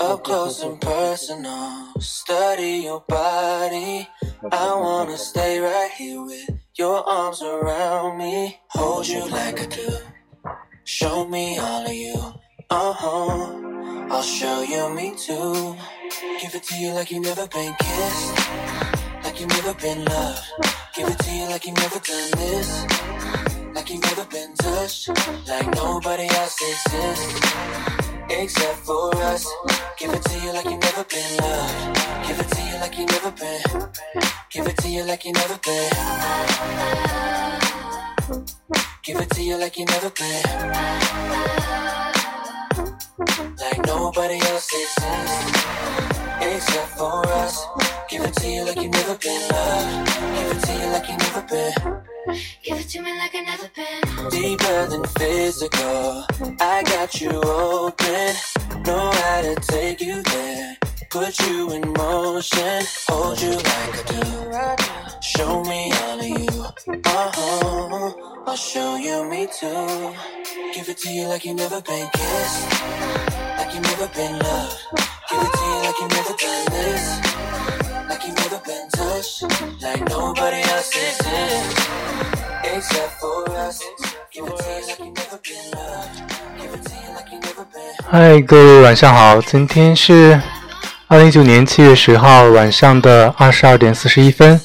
Up close and personal, study your body. I wanna stay right here with your arms around me. Hold you like I do. Show me all of you. Uh huh. I'll show you me too. Give it to you like you never been kissed. Like you never been loved. Give it to you like you never done this. Like you never been touched. Like nobody else exists. Except for us. Give it to you like you never been loved. Give it to you like you never been. Give it to you like you never been. Give it to you like you never been. Like nobody else exists except for us. Give it to you like you never been loved. Give it to you like you never been. Give it to me like I never been. Deeper than physical. I got you open. Know how to take you there. Put you in motion. Hold you like I do. Show me all of you. Uh huh. I'll show you me too. Give it to you like you never been kissed. Like you never been loved. Give it to you like you never done this. Like you never been touched. Like nobody else exists. Except for us. Give it to you like you never been love Give it to you like you never been. 嗨，各位晚上好，今天是二零一九年七月十号晚上的二十二点四十一分，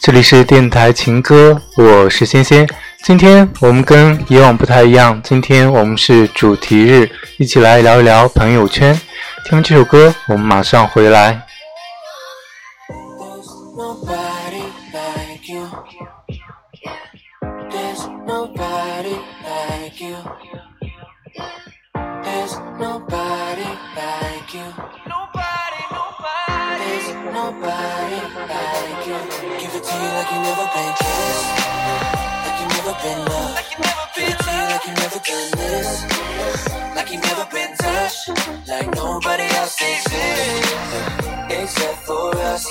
这里是电台情歌，我是仙仙。今天我们跟以往不太一样，今天我们是主题日，一起来聊一聊朋友圈。听完这首歌，我们马上回来。There's nobody like you. There's nobody like you. There's nobody like you. Nobody, nobody. There's nobody like you. Give it to you like you never been kissed. Like you never been loved. You never been like you never this. Like you never been touched. Like nobody else exists except for us.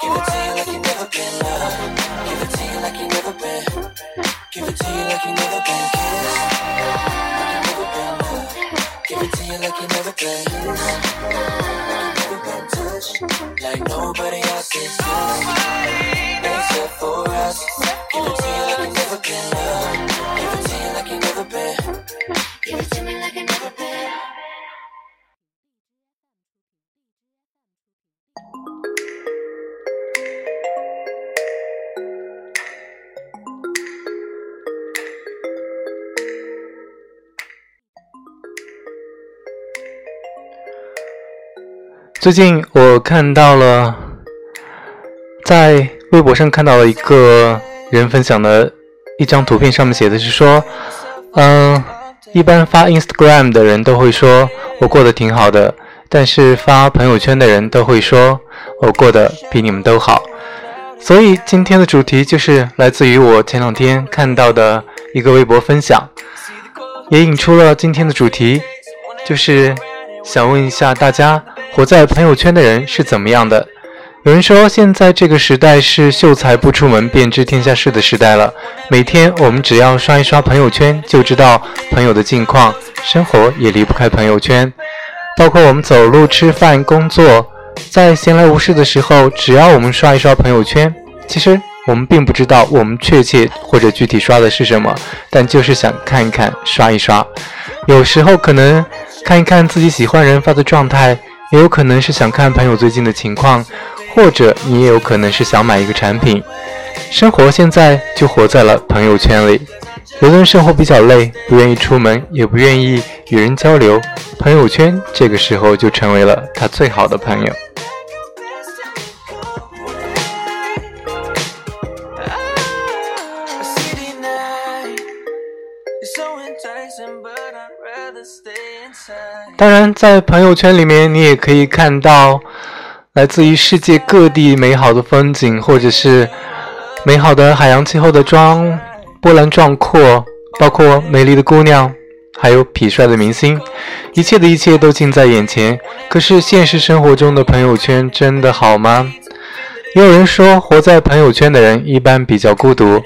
Give it to you like you never been loved. Give it to you like you never been. Give it to you like you never been kissed. Like you never been loved. Give it to you like you never been. Like you never been touched. Like nobody else exists except for us. Give it to you like you never been loved. 最近我看到了，在微博上看到了一个人分享的一张图片，上面写的是说，嗯、一般发 Instagram 的人都会说我过得挺好的，但是发朋友圈的人都会说我过得比你们都好。所以今天的主题就是来自于我前两天看到的一个微博分享，也引出了今天的主题，就是想问一下大家，活在朋友圈的人是怎么样的？有人说，现在这个时代是秀才不出门便知天下事的时代了。每天我们只要刷一刷朋友圈，就知道朋友的近况，生活也离不开朋友圈。包括我们走路、吃饭、工作，在闲来无事的时候，只要我们刷一刷朋友圈，其实我们并不知道我们确切或者具体刷的是什么，但就是想看一看，刷一刷。有时候可能看一看自己喜欢人发的状态，也有可能是想看朋友最近的情况，或者你也有可能是想买一个产品。生活现在就活在了朋友圈里。有的人生活比较累，不愿意出门，也不愿意与人交流，朋友圈这个时候就成为了他最好的朋友。当然，在朋友圈里面，你也可以看到来自于世界各地美好的风景，或者是美好的海洋气候的壮波澜壮阔，包括美丽的姑娘，还有痞帅的明星，一切的一切都近在眼前。可是现实生活中的朋友圈真的好吗？也有人说，活在朋友圈的人一般比较孤独，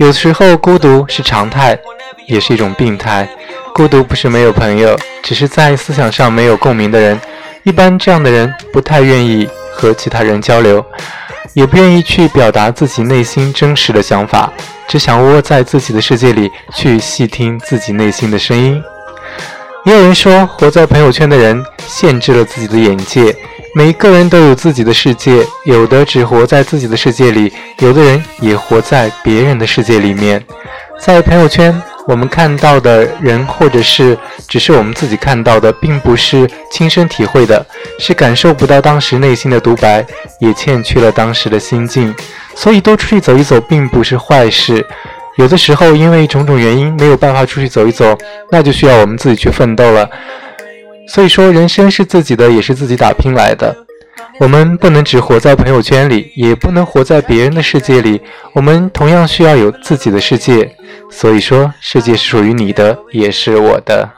有时候孤独是常态，也是一种病态。孤独不是没有朋友，只是在思想上没有共鸣的人。一般这样的人不太愿意和其他人交流，也不愿意去表达自己内心真实的想法，只想窝在自己的世界里去细听自己内心的声音。也有人说，活在朋友圈的人限制了自己的眼界。每个人都有自己的世界，有的只活在自己的世界里，有的人也活在别人的世界里面。在朋友圈，我们看到的人，或者是只是我们自己看到的，并不是亲身体会的，是感受不到当时内心的独白，也欠缺了当时的心境。所以，多出去走一走，并不是坏事。有的时候，因为种种原因没有办法出去走一走，那就需要我们自己去奋斗了。所以说，人生是自己的，也是自己打拼来的。我们不能只活在朋友圈里，也不能活在别人的世界里。我们同样需要有自己的世界。所以说，世界是属于你的，也是我的。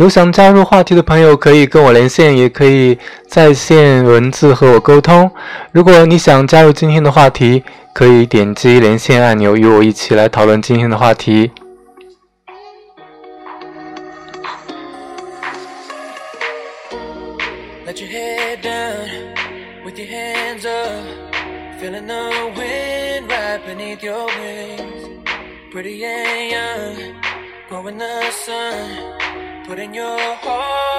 有想加入话题的朋友，可以跟我连线，也可以在线文字和我沟通。如果你想加入今天的话题，可以点击连线按钮，与我一起来讨论今天的话题。put in your heart.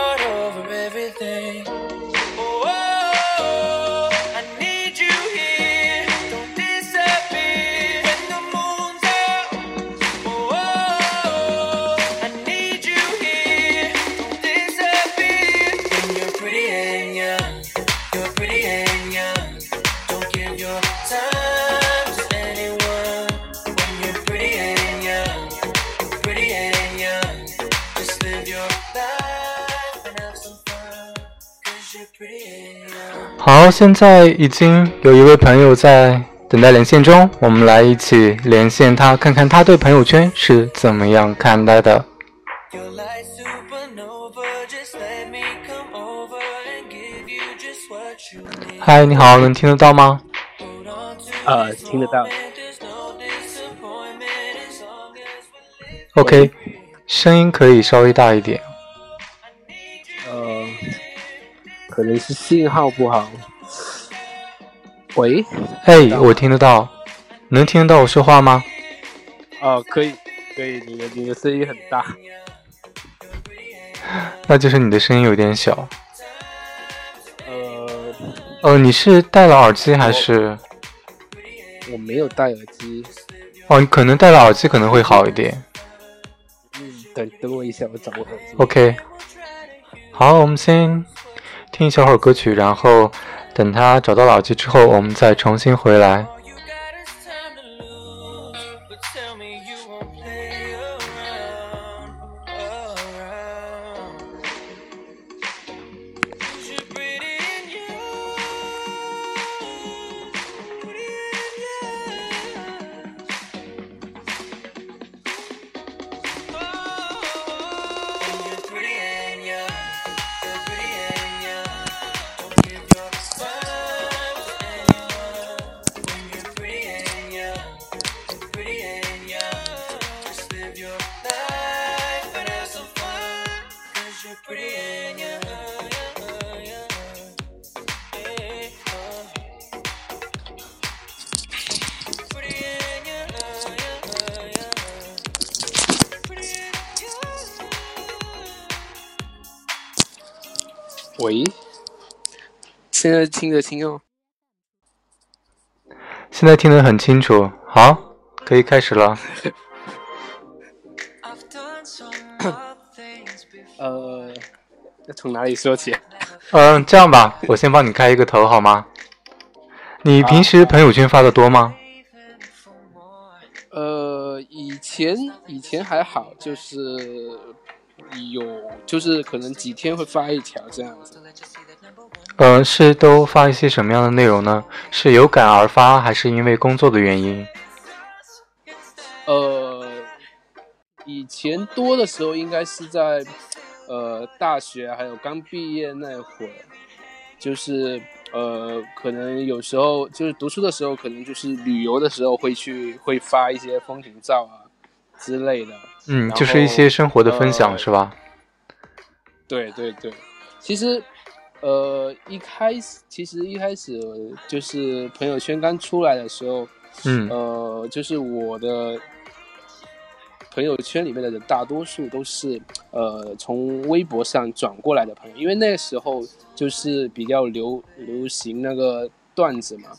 好，现在已经有一位朋友在等待连线中，我们来一起连线他，看看他对朋友圈是怎么样看待的。You're like supernova. Just let me come over and give you just what you need. 嗨，你好，能听得到吗 Hold on to 呃，听得到。There's no disappointment as long as we live.？OK，声音可以稍微大一点。可能是信号不好。喂，哎，我听得到，能听得到我说话吗？哦，可以，可以，你的你的声音很大。那就是你的声音有点小。呃，哦，你是戴了耳机还是？我没有戴耳机。哦，你可能戴了耳机可能会好一点。嗯，等等我一下，我找个耳机。OK，好，我们先听一小会儿歌曲，然后等他找到了耳机之后，我们再重新回来。现在听得清哦。现在听得很清楚，好，可以开始了。呃，要从哪里说起？嗯，这样吧，我先帮你开一个头好吗？你平时朋友圈发的多吗？呃，以前以前还好，就是有，就是可能几天会发一条这样子。呃，是都发一些什么样的内容呢？是有感而发，还是因为工作的原因？呃，以前多的时候应该是在呃大学还有刚毕业那会儿，就是呃可能有时候就是读书的时候，可能就是旅游的时候会去会发一些风景照啊之类的。嗯，就是一些生活的分享，呃是吧？对对对，其实，呃，一开始其实一开始就是朋友圈刚出来的时候，嗯。呃，就是我的朋友圈里面的人大多数都是呃从微博上转过来的朋友，因为那个时候就是比较流流行那个段子嘛，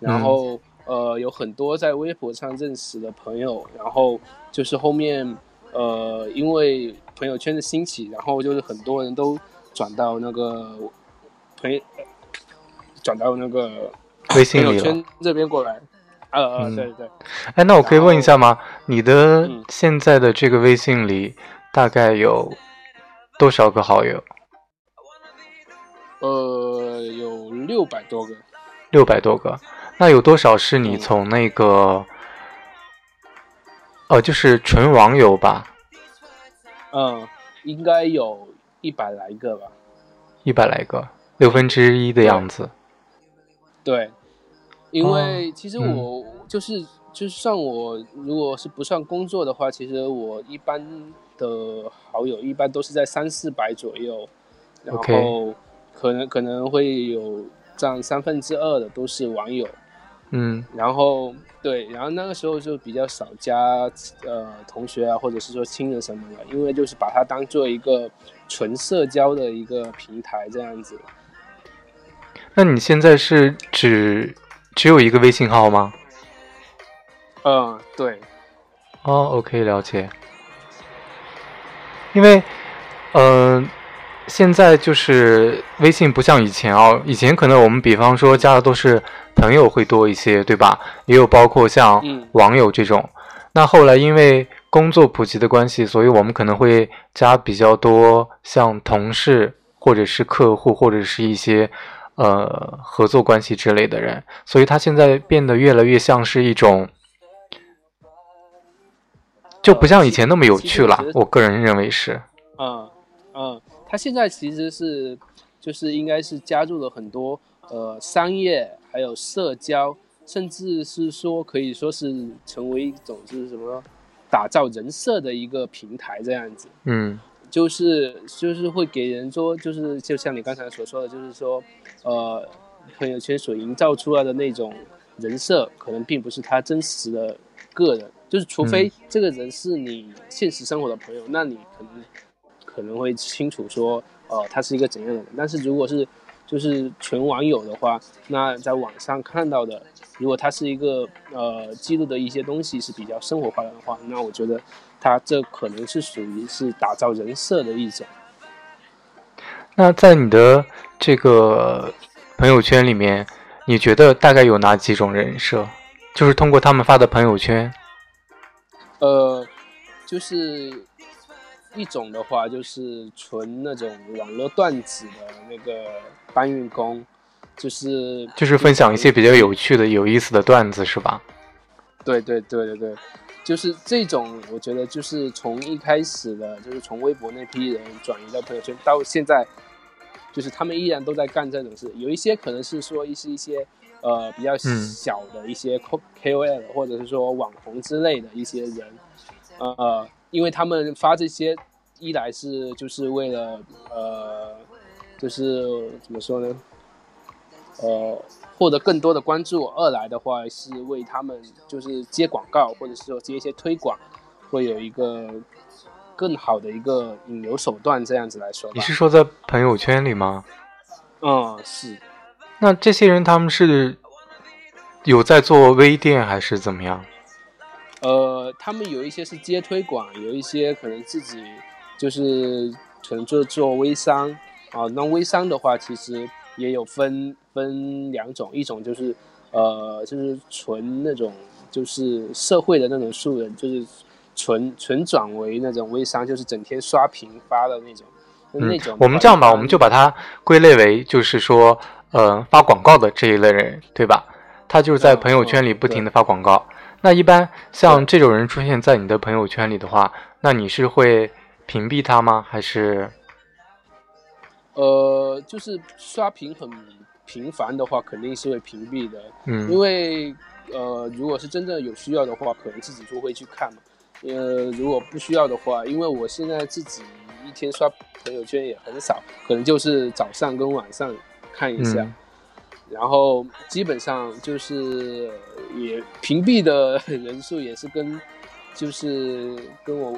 然后、呃有很多在微博上认识的朋友，然后就是后面呃因为朋友圈的兴起，然后就是很多人都转到那个朋友转到那个微信里了。这边过来，呃，嗯对对对。哎，那我可以问一下吗？你的嗯现在的这个微信里大概有多少个好友？呃，有六百多个。六百多个。那有多少是你嗯从那个，呃，就是纯网友吧？嗯，应该有一百来个吧。一百来个，六分之一的样子。对，因为哦其实嗯我就是、就是像我，如果是不算工作的话，其实我一般的好友一般都是在三四百左右，然后可能可能会有占三分之二的都是网友。嗯然后对，然后那个时候就比较少加呃同学啊，或者是说亲人什么的，因为就是把它当做一个纯社交的一个平台这样子。那你现在是只只有一个微信号吗？嗯，对，哦，OK，了解。因为，嗯、现在就是微信不像以前哦，以前可能我们比方说加的都是朋友会多一些，对吧？也有包括像嗯网友这种。那后来因为工作普及的关系，所以我们可能会加比较多像同事或者是客户或者是一些呃合作关系之类的人，所以他现在变得越来越像是一种。就不像以前那么有趣了我个人认为是。嗯嗯，他现在其实是就是应该是加入了很多呃商业，还有社交，甚至是说可以说是成为一种就是什么打造人设的一个平台这样子。嗯就是就是会给人说，就是就像你刚才所说的，就是说，呃，朋友圈所营造出来的那种人设，可能并不是他真实的个人，就是除非这个人是你现实生活的朋友，那你可能可能会清楚说，呃，他是一个怎样的人。但是如果是就是纯网友的话，那在网上看到的，如果他是一个呃记录的一些东西是比较生活化的话，那我觉得他这可能是属于是打造人设的一种。那在你的这个朋友圈里面，你觉得大概有哪几种人设？就是通过他们发的朋友圈，呃，就是一种的话，就是纯那种网络段子的那个搬运工，就是就是分享一些比较有趣的、有意思的段子，是吧？对对对对对，就是这种，我觉得就是从一开始的，就是从微博那批人转移到朋友圈，到现在，就是他们依然都在干这种事。有一些可能是说一些一些呃比较嗯小的一些 K K O L，、或者是说网红之类的一些人，呃，因为他们发这些，一来是就是为了呃，就是怎么说呢？呃，获得更多的关注。二来的话是为他们就是接广告，或者是说接一些推广，会有一个更好的一个引流手段。这样子来说你，是说在朋友圈里吗？嗯，是，那这些人他们是有在做微店还是怎么样？呃，他们有一些是接推广，有一些可能自己就是可能做做微商，啊，那微商的话，其实也有分分两种，一种就是呃，就是纯那种就是社会的那种素人，就是纯纯转为那种微商，就是整天刷屏发的那种。那种嗯我们这样吧，我们就把它归类为就是说，呃，发广告的这一类人，对吧？他就是在嗯朋友圈里嗯不停的发广告。那一般像这种人出现在你的朋友圈里的话，那你是会屏蔽他吗？还是呃，就是刷屏很频繁的话，肯定是会屏蔽的。嗯因嗯为呃，如果是真正有需要的话，可能自己就会去看嘛。呃，如果不需要的话，因为我现在自己一天刷朋友圈也很少，可能就是早上跟晚上看一下，嗯然后基本上就是也屏蔽的 人数也是跟就是跟我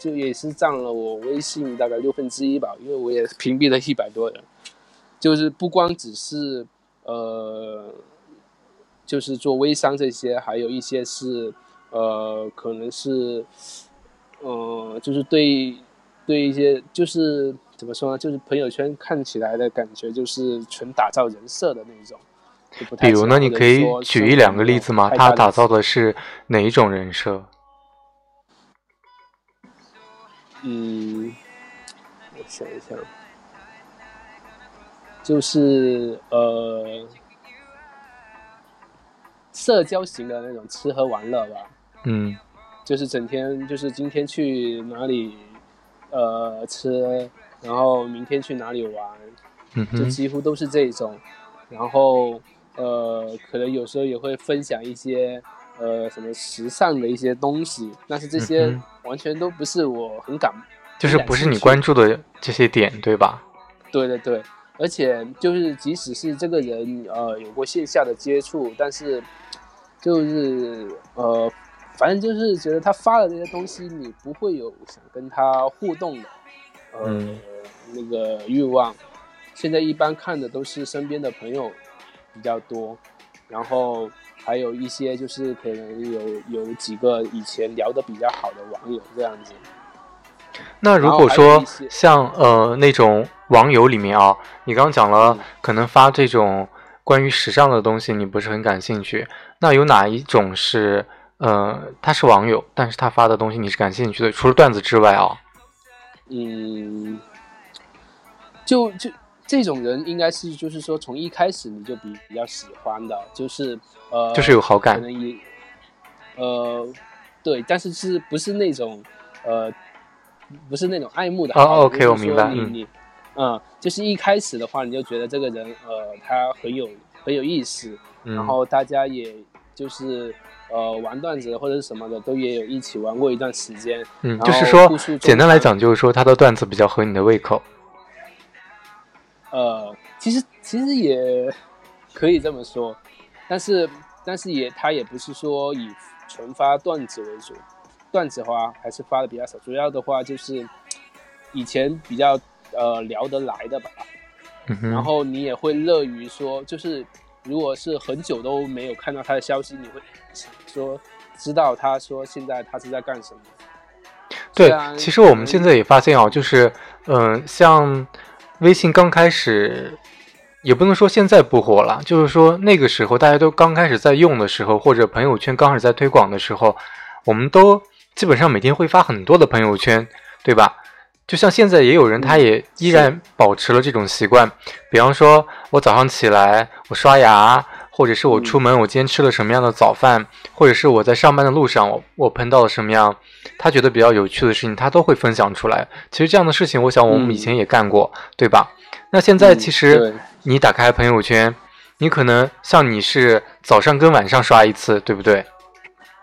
就也是占了我微信大概六分之一吧，因为我也屏蔽了一百多人，就是不光只是呃，就是做微商这些，还有一些是呃，可能是呃，就是对对一些就是怎么说呢，就是朋友圈看起来的感觉就是纯打造人设的那种。比如呢？你可以举一两个例子吗？他打造的是哪一种人设？嗯，我想一想，就是呃，社交型的那种吃喝玩乐吧，嗯。就是整天就是今天去哪里呃吃，然后明天去哪里玩，嗯，就几乎都是这种。然后呃，可能有时候也会分享一些呃什么时尚的一些东西，但是这些嗯完全都不是我很感，就是不是你关注的这些点，对吧？对对对，而且就是即使是这个人呃有过线下的接触，但是就是呃，反正就是觉得他发的这些东西，你不会有想跟他互动的呃、嗯那个欲望。现在一般看的都是身边的朋友比较多，然后还有一些就是可能有有几个以前聊的比较好的网友这样子。那如果说像呃那种网友里面啊，你刚刚讲了嗯可能发这种关于时尚的东西你不是很感兴趣，那有哪一种是呃他是网友，但是他发的东西你是感兴趣的？除了段子之外啊，嗯，就就这种人应该是就是说从一开始你就比比较喜欢的，就是呃，就是有好感可能也呃对，但是是不是那种呃不是那种爱慕的哦好感 OK，我明白嗯说你你嗯，就是一开始的话你就觉得这个人呃他很有很有意思，嗯，然后大家也就是呃玩段子或者是什么的都也有一起玩过一段时间，嗯，就是说简单来讲就是说他的段子比较合你的胃口，呃，其实其实也可以这么说，但是但是也他也不是说以纯发段子为主，段子的话还是发的比较少，主要的话就是以前比较呃聊得来的吧，嗯，然后你也会乐于说，就是如果是很久都没有看到他的消息，你会想说知道他说现在他是在干什么。对，其实我们现在也发现啊，就是嗯、呃像微信刚开始，也不能说现在不火了，就是说那个时候大家都刚开始在用的时候，或者朋友圈刚开始在推广的时候，我们都基本上每天会发很多的朋友圈，对吧？就像现在也有人，他也依然保持了这种习惯，比方说我早上起来我刷牙，或者是我嗯出门我今天吃了什么样的早饭，或者是我在上班的路上我我碰到了什么样他觉得比较有趣的事情，他都会分享出来。其实这样的事情，我想我们以前也干过，对吧？那现在嗯其实你打开朋友圈，你可能像你是早上跟晚上刷一次，对不对？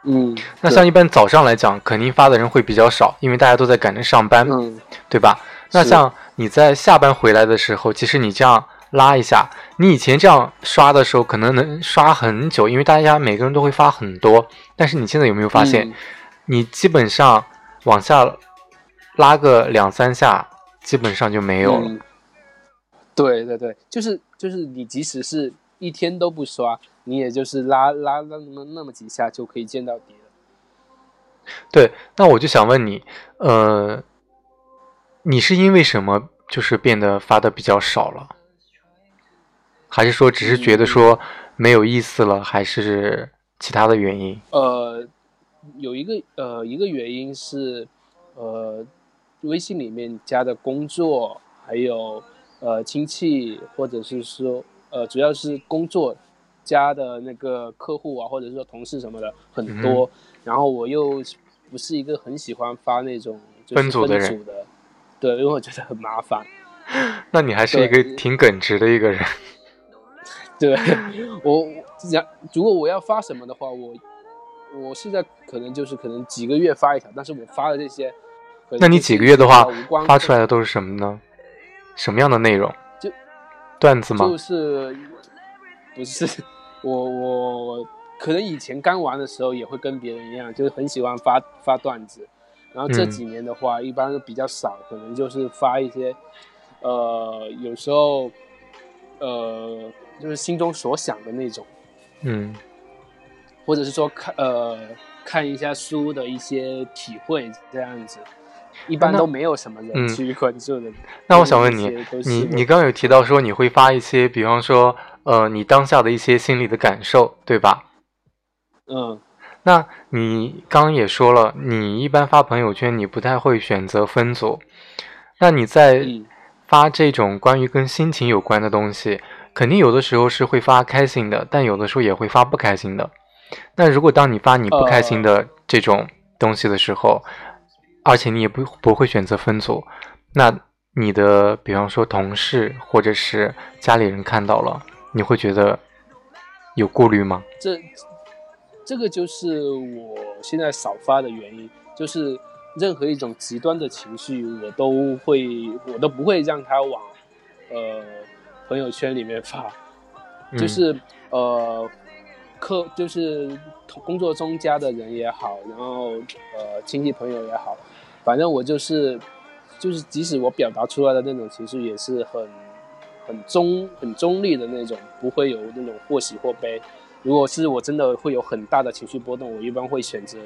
嗯，那像一般早上来讲，肯定发的人会比较少，因为大家都在赶着上班，嗯对吧？那像你在下班回来的时候，其实你这样拉一下，你以前这样刷的时候，可能能刷很久，因为大家每个人都会发很多。但是你现在有没有发现，嗯你基本上往下拉个两三下，基本上就没有了。嗯对对对，就是就是你即使是一天都不刷，你也就是拉拉拉那么那么几下就可以见到底了。对，那我就想问你，呃，你是因为什么就是变得发的比较少了？还是说只是觉得说没有意思了，还是其他的原因？呃，有一个呃一个原因是，呃，微信里面加的工作，还有呃亲戚，或者是说呃主要是工作加的那个客户啊，或者是说同事什么的很多，然后我又不是一个很喜欢发那种就是分组的人对，因为我觉得很麻烦。那你还是一个挺耿直的一个人。对我，我讲如果我要发什么的话，我我现在可能就是可能几个月发一条，但是我发的这些，那你几个月的话发出来的都是什么呢？什么样的内容？就段子吗？就是不是我我我可能以前刚玩的时候也会跟别人一样，就是很喜欢发发段子，然后这嗯几年的话，一般都比较少，可能就是发一些，呃，有时候，呃，就是心中所想的那种。嗯或者是说看呃看一下书的一些体会这样子，一般都没有什么人嗯去关注的。那我想问你你你刚刚有提到说你会发一些，比方说，呃，你当下的一些心理的感受，对吧？嗯那你刚刚也说了，你一般发朋友圈，你不太会选择分组。那你在嗯发这种关于跟心情有关的东西，肯定有的时候是会发开心的，但有的时候也会发不开心的。那如果当你发你不开心的这种东西的时候，而且你也不不会选择分组，那你的比方说同事或者是家里人看到了，你会觉得有顾虑吗？这这个就是我现在少发的原因，就是任何一种极端的情绪，我都会我都不会让它往呃朋友圈里面发。嗯就是呃，客就是同工作中加的人也好，然后呃亲戚朋友也好，反正我就是就是即使我表达出来的那种情绪也是很很中很中立的那种，不会有那种或喜或悲。如果是我真的会有很大的情绪波动，我一般会选择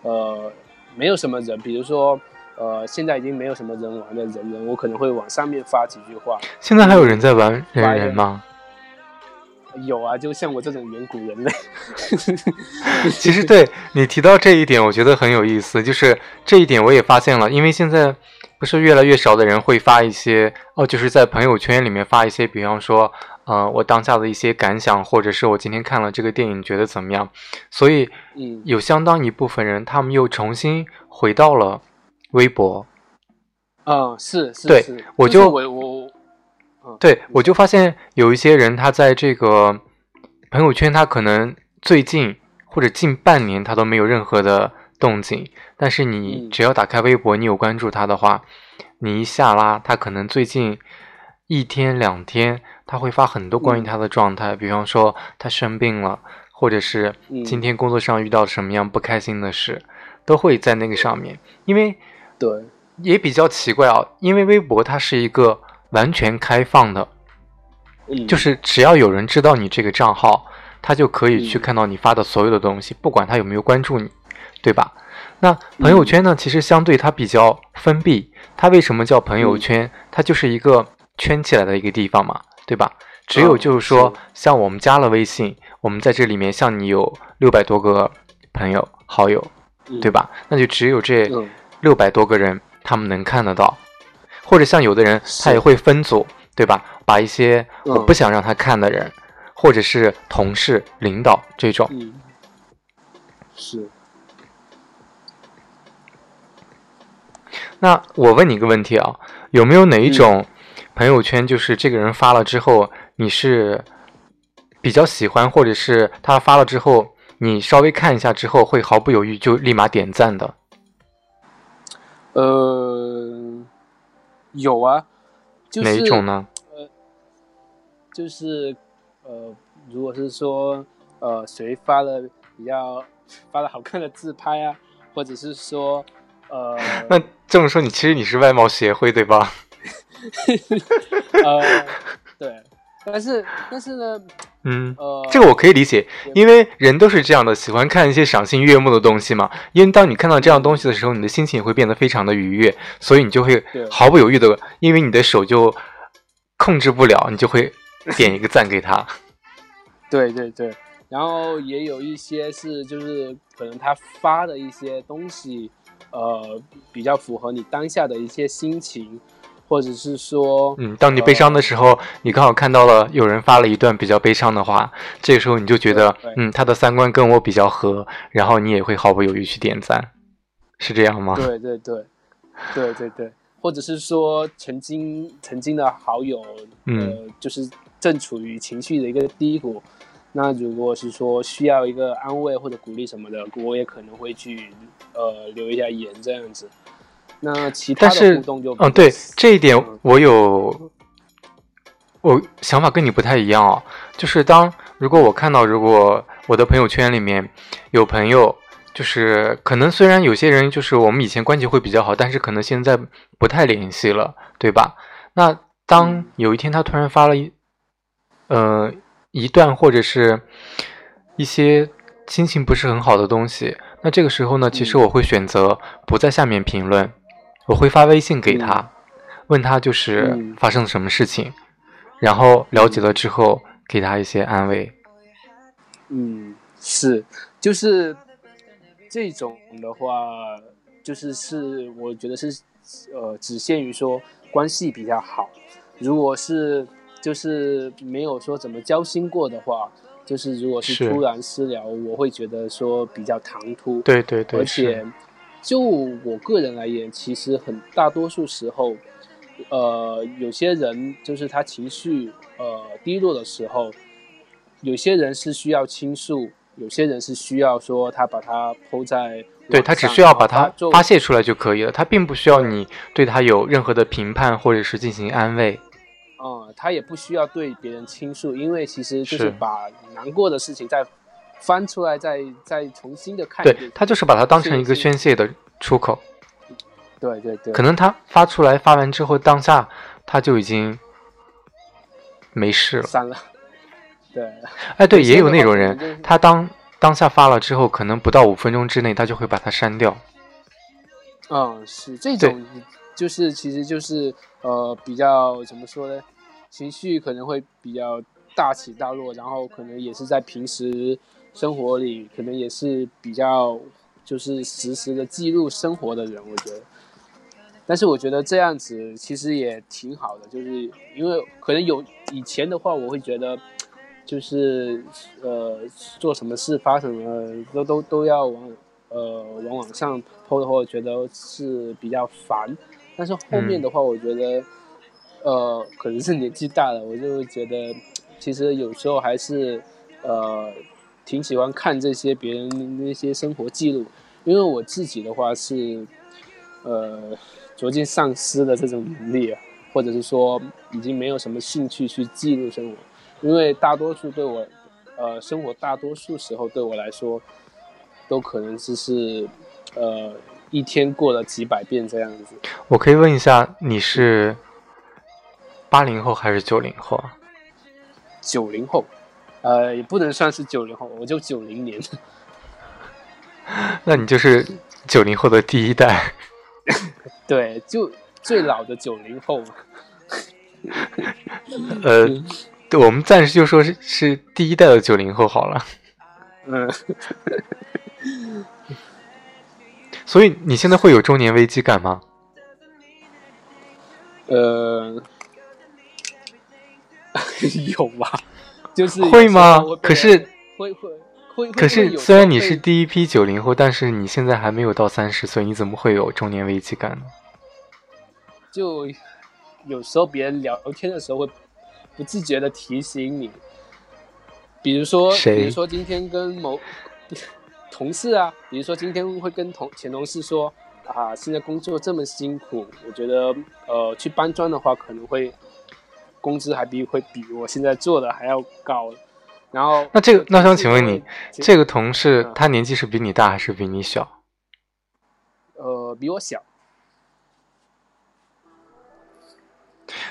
呃没有什么人，比如说呃现在已经没有什么人玩的人人，我可能会往上面发几句话。现在还有人在玩人人吗？有啊，就像我这种远古人类。其实对你提到这一点，我觉得很有意思。就是这一点我也发现了，因为现在不是越来越少的人会发一些哦，就是在朋友圈里面发一些，比方说，呃，我当下的一些感想，或者是我今天看了这个电影觉得怎么样。所以嗯有相当一部分人，他们又重新回到了微博。嗯，是是对是，我就我我对，我就发现有一些人，他在这个朋友圈，他可能最近或者近半年他都没有任何的动静，但是你嗯。只要打开微博，你有关注他的话，你一下拉，他可能最近一天两天，他会发很多关于嗯。他的状态，比方说他生病了，或者是嗯。今天工作上遇到什么样不开心的事，都会在那个上面，因为对，也比较奇怪啊，因为微博它是一个完全开放的。嗯，就是只要有人知道你这个账号，他就可以去嗯看到你发的所有的东西，不管他有没有关注你，对吧？那朋友圈呢，其实相对它比较封闭。它为什么叫朋友圈？它就是一个圈起来的一个地方嘛，对吧？只有嗯就是说，是像我们加了微信，我们在这里面，像你有六百多个朋友好友，嗯对？吧？那就只有这嗯六百多个人，他们能看得到，或者像有的人，他也会分组，对吧？把一些我嗯不想让他看的人，或者是同事、领导这种，嗯，是，那我问你一个问题啊，有没有哪一种朋友圈，就是这个人发了之后，你是比较喜欢，或者是他发了之后，你稍微看一下之后，会毫不犹豫就立马点赞的？呃，有啊，就是哪一种呢？就是呃，如果是说呃谁发了比较发了好看的自拍啊，或者是说呃 那这么说，你其实你是外貌协会对吧？呃对，但是但是呢，嗯，呃，这个我可以理解，因为人都是这样的，喜欢看一些赏心悦目的东西嘛。因为当你看到这样东西的时候，你的心情也会变得非常的愉悦，所以你就会毫不犹豫的，因为你的手就控制不了，你就会 点一个赞给他。对对对，然后也有一些是就是可能他发的一些东西，呃，比较符合你当下的一些心情，或者是说，嗯，当你悲伤的时候，你刚好看到了有人发了一段比较悲伤的话，这个时候你就觉得嗯，他的三观跟我比较合，然后你也会毫不犹豫去点赞，是这样吗？对对对，对对对，或者是说曾经曾经的好友，嗯呃，就是正处于情绪的一个低谷，那如果是说需要一个安慰或者鼓励什么的，我也可能会去呃留一下言这样子。那其他但是的互动就，嗯，对这一点嗯。我有，我想法跟你不太一样哦。就是当如果我看到，如果我的朋友圈里面有朋友，就是可能虽然有些人就是我们以前关系会比较好，但是可能现在不太联系了，对吧？那当嗯。有一天他突然发了一，呃，一段或者是一些心情不是很好的东西，那这个时候呢，其实嗯。我会选择不在下面评论，我会发微信给他，嗯问他就是嗯发生了什么事情，然后了解了之后给他一些安慰。嗯，是，就是这种的话，就是是我觉得是呃，只限于说关系比较好。如果是就是没有说怎么交心过的话，就是如果是是突然私聊，我会觉得说比较唐突。对对对，而且就我个人而言，其实很大多数时候，呃，有些人就是他情绪呃低落的时候，有些人是需要倾诉，有些人是需要说他把它抛在对他只需要把它发泄出来就可以了，他并不需要你对他有任何的评判或者是进行安慰。嗯，他也不需要对别人倾诉，因为其实就是是把难过的事情再翻出来，再再重新的看对。他就是把它当成一个宣泄的出口。对对对，可能他发出来发完之后，当下他就已经没事了。删了。对，哎，对，也有那种人就是，他当当下发了之后，可能不到五分钟之内，他就会把它删掉。嗯，是这种，就是其实就是呃比较怎么说呢，情绪可能会比较大起大落，然后可能也是在平时生活里，可能也是比较就是实时的记录生活的人，我觉得。但是我觉得这样子其实也挺好的，就是因为可能有以前的话，我会觉得就是呃做什么事发什么都都都要往呃往网上 PO 的话，我觉得是比较烦。但是后面的话，我觉得、呃可能是年纪大了，我就觉得其实有时候还是呃挺喜欢看这些别人那些生活记录，因为我自己的话是呃逐渐丧失了这种能力啊，或者是说已经没有什么兴趣去记录生活，因为大多数对我呃生活大多数时候对我来说都可能只是呃一天过了几百遍这样子。我可以问一下，你是八零后还是九零后啊？九零后，呃，也不能算是九零后，我就九零年。那你就是九零后的第一代。对，就最老的九零后嘛。呃，我们暂时就说是是第一代的九零后好了。嗯，所以你现在会有中年危机感吗？呃，有吧？就是会吗？可是会会会会，可是虽然你是第一批九零后，但是你现在还没有到三十岁，你怎么会有中年危机感呢？就有时候别人聊天的时候会不自觉的提醒你，比如说，谁？比如说今天跟某 同事啊，比如说今天会跟同前同事说啊，现在工作这么辛苦，我觉得呃去搬砖的话可能会工资还比会比我现在做的还要高，然后那这个，那想请问你，这这个同事嗯他年纪是比你大还是比你小？呃比我小，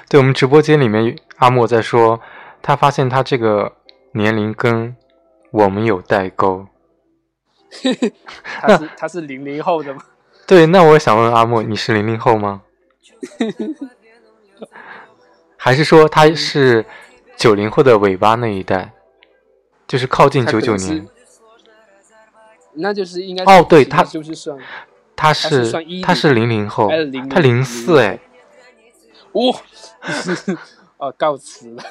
对我们直播间里面，阿莫在说，他发现他这个年龄跟我们有代沟。他是他是零零后的吗？对，那我想问阿莫，你是零零后吗？还是说他是九零后的尾巴那一代，就是靠近九九年？那就是应该哦，对他就是算他是他是零零后他零四哎，哇，哦，告辞了。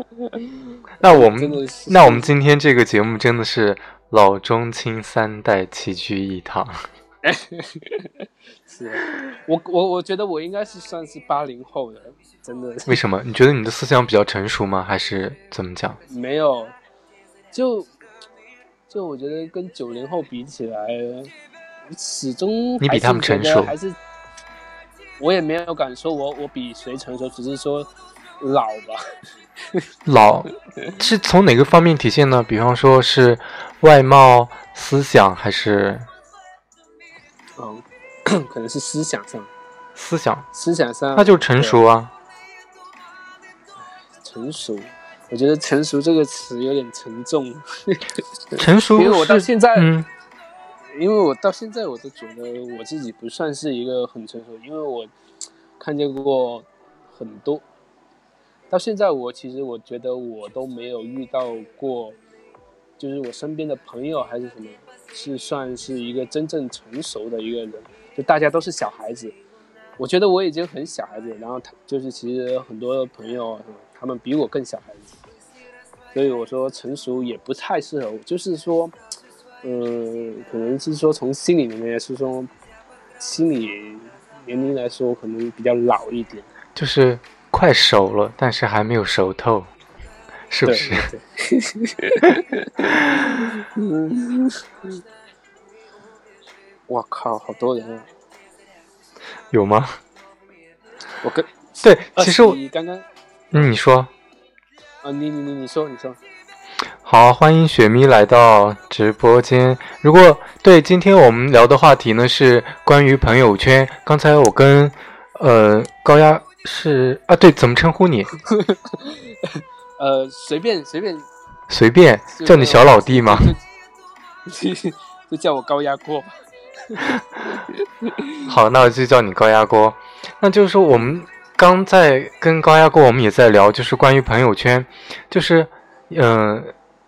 那我们那我们今天这个节目真的是老中青三代齐聚一堂。是我我我觉得我应该是算是八零后的，真的为什么？你觉得你的思想比较成熟吗？还是怎么讲？没有，就就我觉得跟九零后比起来，始终你比他们成熟还是我也没有敢说我我比谁成熟，只是说老吧。老是从哪个方面体现呢？比方说是外貌、思想，还是嗯，可能是思想上，思想？思想上那就成熟啊。成熟。我觉得“成熟”这个词有点沉重，成熟因为我到现在，嗯，因为我到现在我都觉得我自己不算是一个很成熟，因为我看见过很多，到现在我其实我觉得我都没有遇到过，就是我身边的朋友还是什么，是算是一个真正成熟的一个人，就大家都是小孩子。我觉得我已经很小孩子，然后他就是其实很多朋友，他们比我更小孩子，所以我说成熟也不太适合我，就是说，嗯，可能是说从心里面来，说心理年龄来说，可能比较老一点，就是快熟了，但是还没有熟透，是不对是？我 靠，好多人啊！有吗？我跟对，其实我，你刚刚嗯，你说。啊，你你你你说你说，好，欢迎雪咪来到直播间。如果对今天我们聊的话题呢是关于朋友圈，刚才我跟呃高压是啊，对，怎么称呼你？呃，随便随便，随便叫你小老弟吗？就叫我高压锅吧。好，那我就叫你高压锅。那就是说，我们刚在跟高压锅，我们也在聊，就是关于朋友圈，就是嗯、呃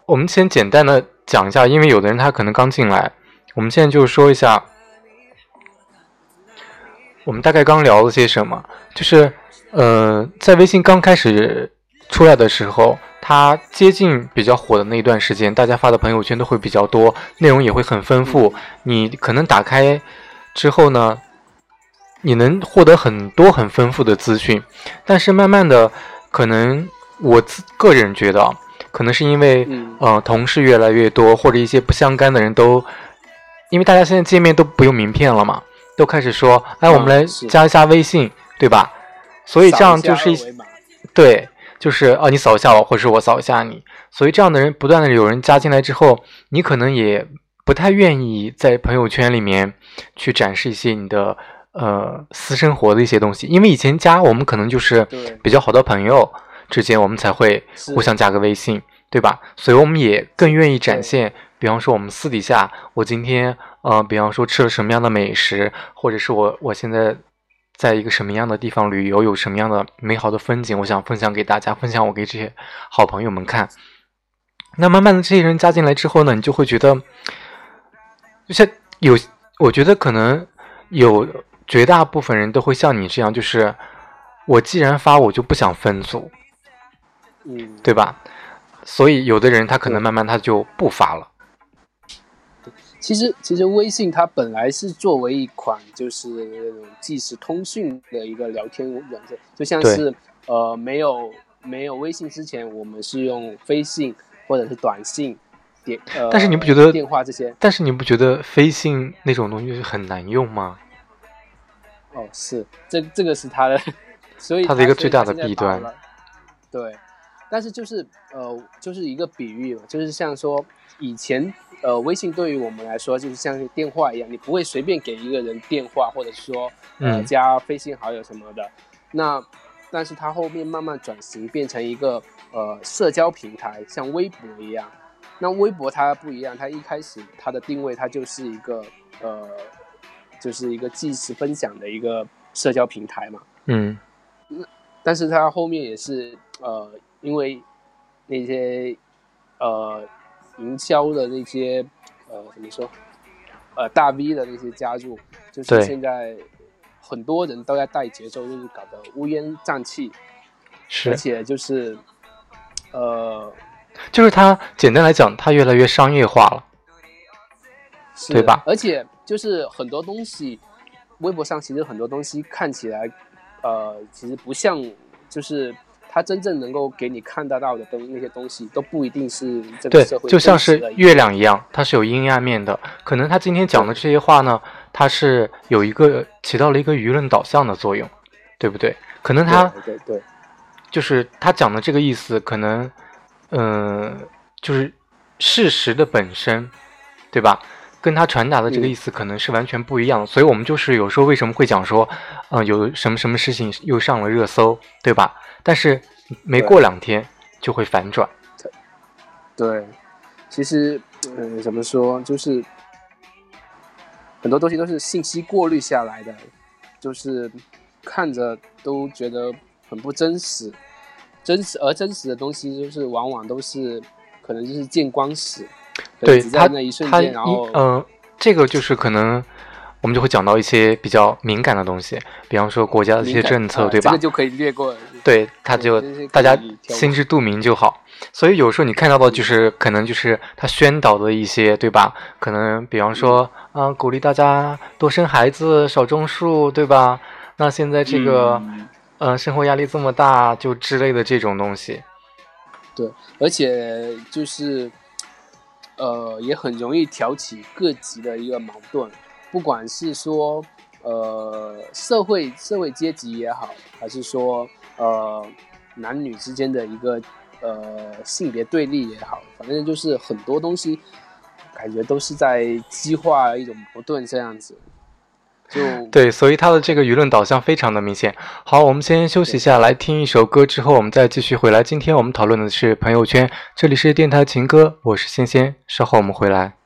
我们先简单的讲一下，因为有的人他可能刚进来，我们现在就说一下，我们大概刚聊了些什么，就是呃，在微信刚开始出来的时候。它接近比较火的那一段时间，大家发的朋友圈都会比较多，内容也会很丰富。你可能打开之后呢，你能获得很多很丰富的资讯，但是慢慢的，可能我自个人觉得啊，可能是因为嗯呃同事越来越多，或者一些不相干的人都，因为大家现在见面都不用名片了嘛，都开始说，哎，我们来加一下微信，对吧？所以这样就是对，就是啊，你扫一下我，或者是我扫一下你，所以这样的人不断的有人加进来之后，你可能也不太愿意在朋友圈里面去展示一些你的呃私生活的一些东西，因为以前加我们可能就是比较好的朋友之间，我们才会互相加个微信，对吧？所以我们也更愿意展现，比方说我们私底下，我今天呃，比方说吃了什么样的美食，或者是我我现在在一个什么样的地方旅游，有什么样的美好的风景，我想分享给大家，分享我给这些好朋友们看。那慢慢的，这些人加进来之后呢，你就会觉得，就像有，我觉得可能有绝大部分人都会像你这样，就是我既然发，我就不想分组，嗯，对吧？所以有的人他可能慢慢他就不发了。其实其实微信它本来是作为一款就是那种即时通讯的一个聊天软件，就像是呃没有没有微信之前，我们是用飞信或者是短信电呃，但是你不觉得电话这些？但是你不觉得飞信那种东西很难用吗？哦，是这这个是它的，所以它的一个最大的弊端对，但是就是呃，就是一个比喻嘛，就是像说以前呃，微信对于我们来说就是像是电话一样，你不会随便给一个人电话，或者说呃嗯加飞信好友什么的。那但是它后面慢慢转型变成一个呃社交平台，像微博一样。那微博它不一样，它一开始它的定位它就是一个呃，就是一个即时分享的一个社交平台嘛。嗯但是它后面也是呃，因为那些呃营销的那些呃怎么说呃大 V 的那些加入，就是现在很多人都在带节奏，就是搞得乌烟瘴气，是而，且就是呃就是它简单来讲，它越来越商业化了。是对吧而且就是很多东西，微博上其实很多东西看起来呃其实不像，就是。它真正能够给你看得到的东那些东西，都不一定是这个对社，会就像是月亮一样，它是有阴暗面的。可能他今天讲的这些话呢，它是有一个起到了一个舆论导向的作用，对不对？可能他对对对就是他讲的这个意思，可能，嗯、就是事实的本身，对吧？跟他传达的这个嗯意思可能是完全不一样的。所以我们就是有时候为什么会讲说，嗯、有什么什么事情又上了热搜，对吧？但是没过两天就会反转。对，其实，嗯，怎么说，就是很多东西都是信息过滤下来的，就是看着都觉得很不真实，真实而真实的东西，就是往往都是可能就是见光死，对他那一瞬他间，然后一呃，这个就是可能我们就会讲到一些比较敏感的东西，比方说国家的一些政策，啊对吧？这个就可以略过。对，他就大家心知肚明就好。所以有时候你看到的就是可能就是他宣导的一些，对吧？可能比方说，啊、鼓励大家多生孩子，少种树，对吧？那现在这个，嗯呃，生活压力这么大，就之类的这种东西。对，而且就是，呃，也很容易挑起各级的一个矛盾，不管是说，呃，社会社会阶级也好，还是说，呃，男女之间的一个呃性别对立也好，反正就是很多东西，感觉都是在激化一种矛盾这样子。就 对，所以他的这个舆论导向非常的明显。好，我们先休息一下，来听一首歌，之后我们再继续回来。今天我们讨论的是朋友圈，这里是电台情歌，我是仙仙，稍后我们回来。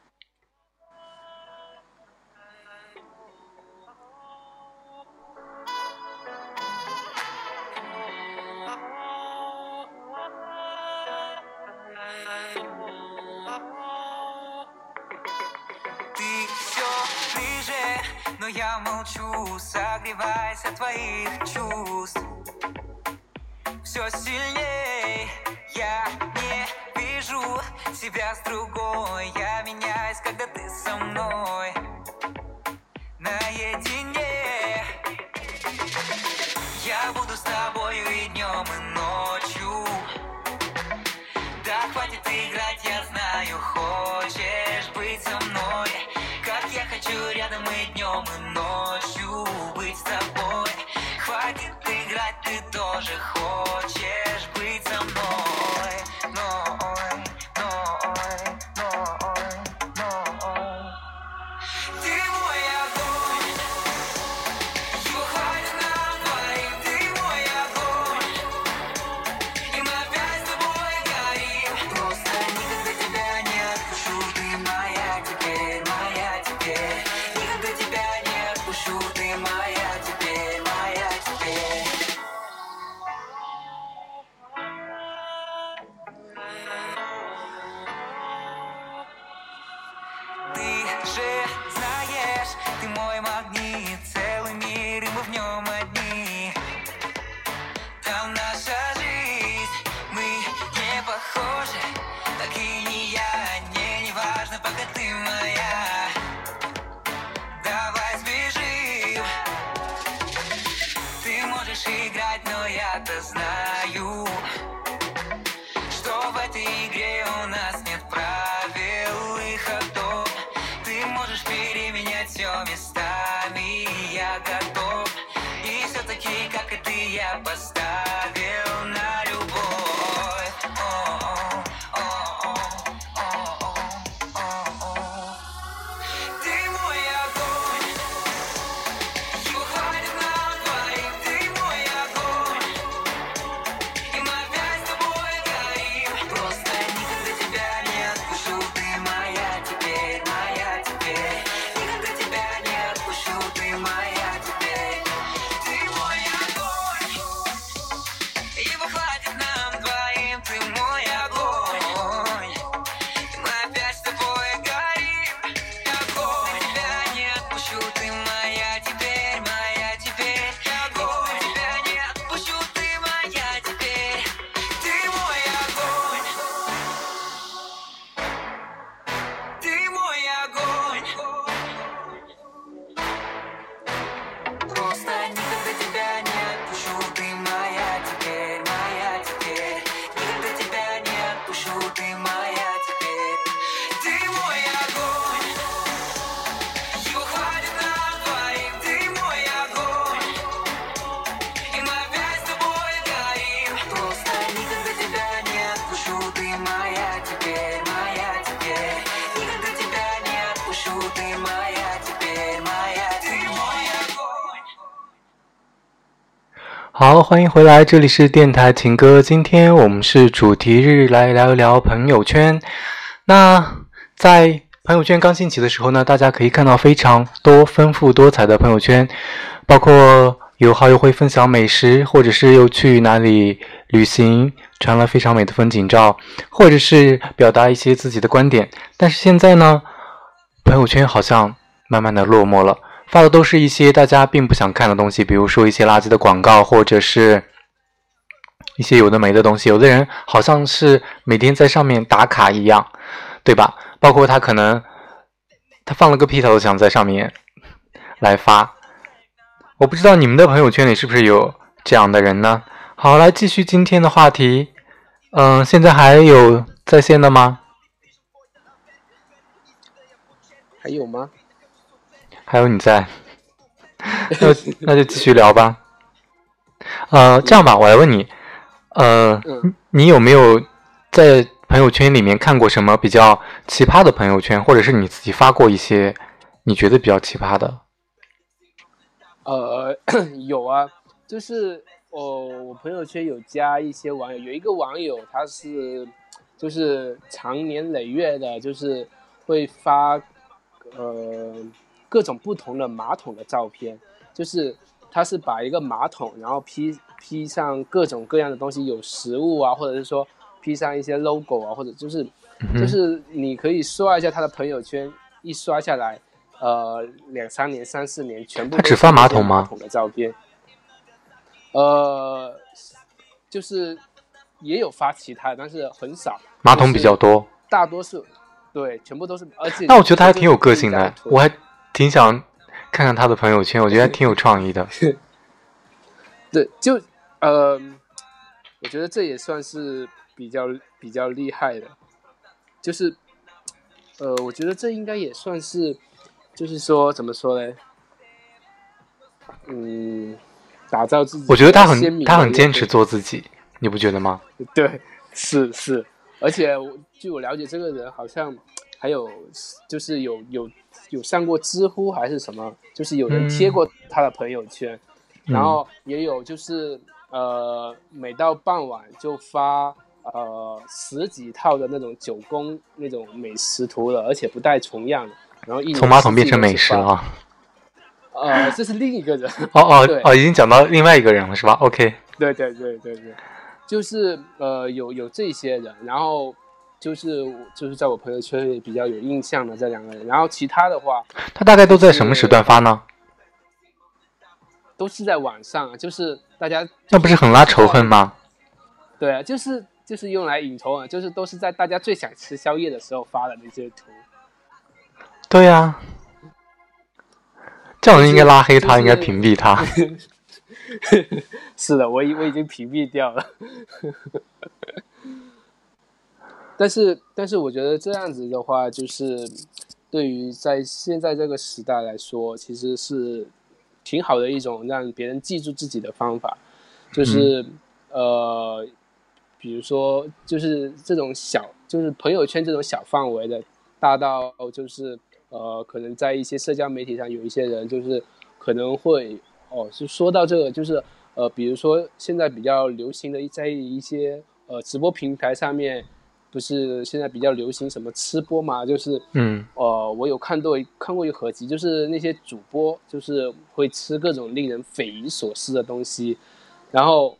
好，欢迎回来，这里是电台情歌。今天我们是主题日，来聊一聊朋友圈。那在朋友圈刚兴起的时候呢，大家可以看到非常多丰富多彩的朋友圈，包括有好友会分享美食，或者是又去哪里旅行，传了非常美的风景照，或者是表达一些自己的观点。但是现在呢，朋友圈好像慢慢的落寞了。发的都是一些大家并不想看的东西，比如说一些垃圾的广告，或者是一些有的没的东西。有的人好像是每天在上面打卡一样，对吧？包括他可能他放了个屁，他都想在上面来发。我不知道你们的朋友圈里是不是有这样的人呢？好，来继续今天的话题。嗯，现在还有在线的吗？还有吗？还有你在，那那就继续聊吧。呃，这样吧，我来问你，呃，你有没有在朋友圈里面看过什么比较奇葩的朋友圈，或者是你自己发过一些你觉得比较奇葩的？呃，有啊，就是哦，我朋友圈有加一些网友，有一个网友他是就是长年累月的，就是会发呃。各种不同的马桶的照片，就是他是把一个马桶，然后 P P 上各种各样的东西，有食物啊，或者是说 P 上一些 logo 啊，或者就是就是你可以刷一下他的朋友圈，一刷下来，呃，两三年、三四年，全部他只发马桶吗？马桶的照片，呃，就是也有发其他的，但是很少。马桶比较多，大多数对，全部都是，而且那我觉得他还挺有个性的，我还。挺想看看他的朋友圈，我觉得还挺有创意的。对，就呃，我觉得这也算是比较比较厉害的，就是呃，我觉得这应该也算是，就是说怎么说呢？嗯，打造自己。我觉得他很他很坚持做自己，你不觉得吗？对，是是，而且据我了解，这个人好像还有就是有有。有上过知乎还是什么，就是有人贴过他的朋友圈，然后也有就是呃，每到傍晚就发呃十几套的那种九宫那种美食图了，而且不带重样的，然后一从马桶变成美食了。呃，这是另一个人。哦哦 哦，已经讲到另外一个人了是吧？OK。对对对对对，就是呃有有这些人，然后。就是就是在我朋友圈里比较有印象的这两个人，然后其他的话，他大概都在什么时段发呢？都是在晚上，就是大家那不是很拉仇恨吗？对啊，就是就是用来引仇啊，就是都是在大家最想吃宵夜的时候发的那些图。对呀，这种人应该拉黑他，应该屏蔽他。是的，我已我已经屏蔽掉了。但是，但是我觉得这样子的话，就是对于在现在这个时代来说，其实是挺好的一种让别人记住自己的方法。就是呃，比如说，就是这种小，就是朋友圈这种小范围的，大到就是呃，可能在一些社交媒体上，有一些人就是可能会哦，就说到这个，就是呃，比如说现在比较流行的在一些呃直播平台上面。不是现在比较流行什么吃播嘛？就是，嗯，呃，我有看过看过一合集，就是那些主播就是会吃各种令人匪夷所思的东西，然后，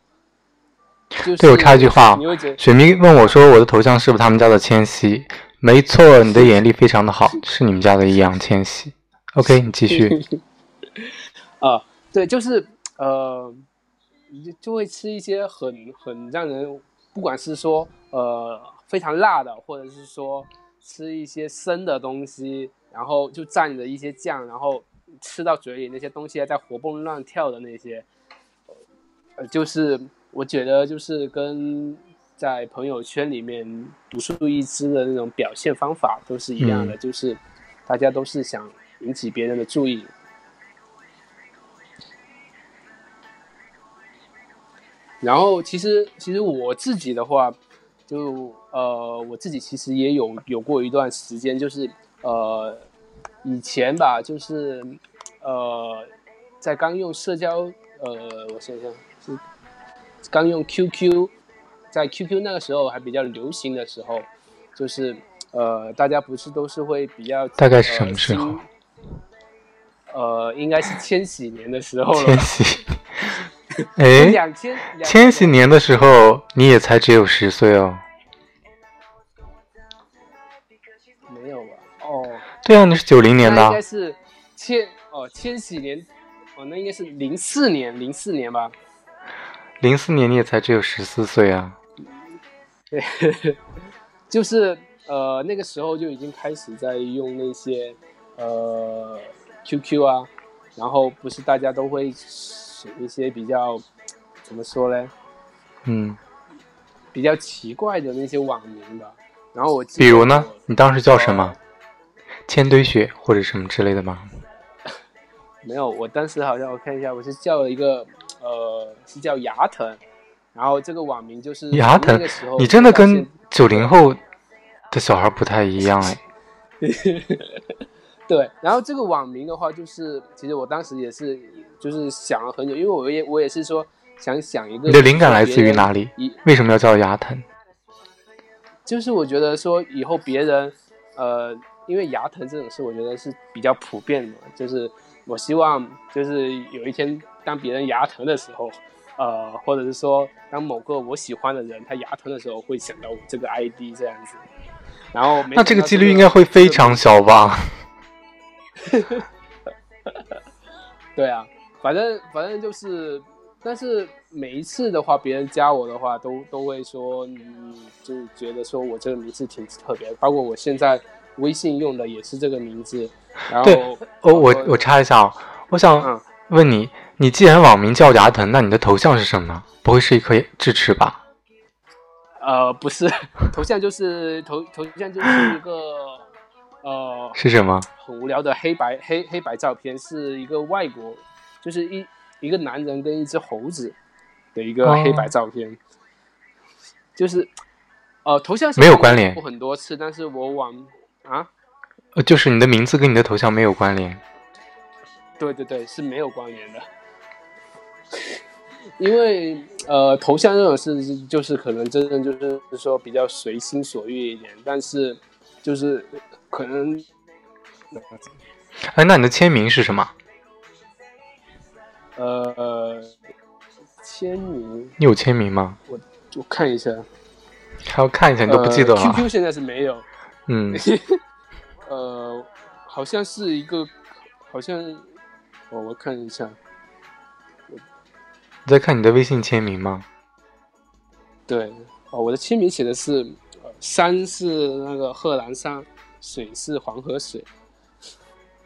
对我插一句话，雪明问我说我的头像是不是他们家的千玺？没错，你的眼力非常的好，是你们家的易烊千玺。OK，你继续。啊，对，就是呃，就会吃一些很很让人，不管是说呃。非常辣的，或者是说吃一些生的东西，然后就蘸着一些酱，然后吃到嘴里那些东西还在活蹦乱跳的那些，呃，就是我觉得就是跟在朋友圈里面独树一帜的那种表现方法都是一样的，就是大家都是想引起别人的注意。然后其实其实我自己的话。就呃，我自己其实也有有过一段时间，就是呃，以前吧，就是呃，在刚用社交呃，我想想是刚用 QQ，在 QQ 那个时候还比较流行的时候，就是呃，大家不是都是会比较大概是什么时候？呃呃，应该是千禧年的时候了千。禧，哎，两千千禧年的时候你也才只有十岁哦。对啊，你是九零年的那应该，是千哦千禧年，哦，那应该是零四年，零四年吧？零四年你也才只有十四岁啊。对，就是呃那个时候就已经开始在用那些呃 QQ 啊，然后不是大家都会写一些比较怎么说呢？嗯，比较奇怪的那些网名吧。然后我比如呢？你当时叫什么呃？千堆雪或者什么之类的吗？没有，我当时好像我看一下，我是叫了一个呃是叫牙疼，然后这个网名就是牙疼你真的跟九零后的小孩不太一样哎。对，然后这个网名的话，就是其实我当时也是就是想了很久，因为我也我也是说想想一个你的灵感来自于哪里？一为什么要叫牙疼？就是我觉得说以后别人，呃，因为牙疼这种事，我觉得是比较普遍的嘛。就是我希望，就是有一天当别人牙疼的时候，呃，或者是说当某个我喜欢的人他牙疼的时候，会想到我这个 ID 这样子。然后没那这个几率应该会非常小吧？对啊，反正反正就是，但是每一次的话，别人加我的话，都都会说，嗯，就觉得说我这个名字挺特别的，包括我现在微信用的也是这个名字。然对后，哦，我我插一下啊，我想嗯，问你，你既然网名叫牙疼，那你的头像是什么呢？不会是一颗智齿吧？呃，不是，头像就是头头像就是一个呃 是什么？很无聊的黑白黑黑白照片，是一个外国，就是一一个男人跟一只猴子的一个哦黑白照片，就是呃头像是没有关联过很多次，但是我往啊，呃，就是你的名字跟你的头像没有关联。对对对，是没有关联的，因为呃头像这种事就是可能真的就是说比较随心所欲一点，但是就是可能哎，那你的签名是什么？呃签名你有签名吗？我看一下。还要看一下，你都不记得了。呃、QQ 现在是没有，嗯，呃，好像是一个，好像，我，我看一下，你在看你的微信签名吗？对，哦，我的签名写的是，呃，山是那个贺兰山，水是黄河水，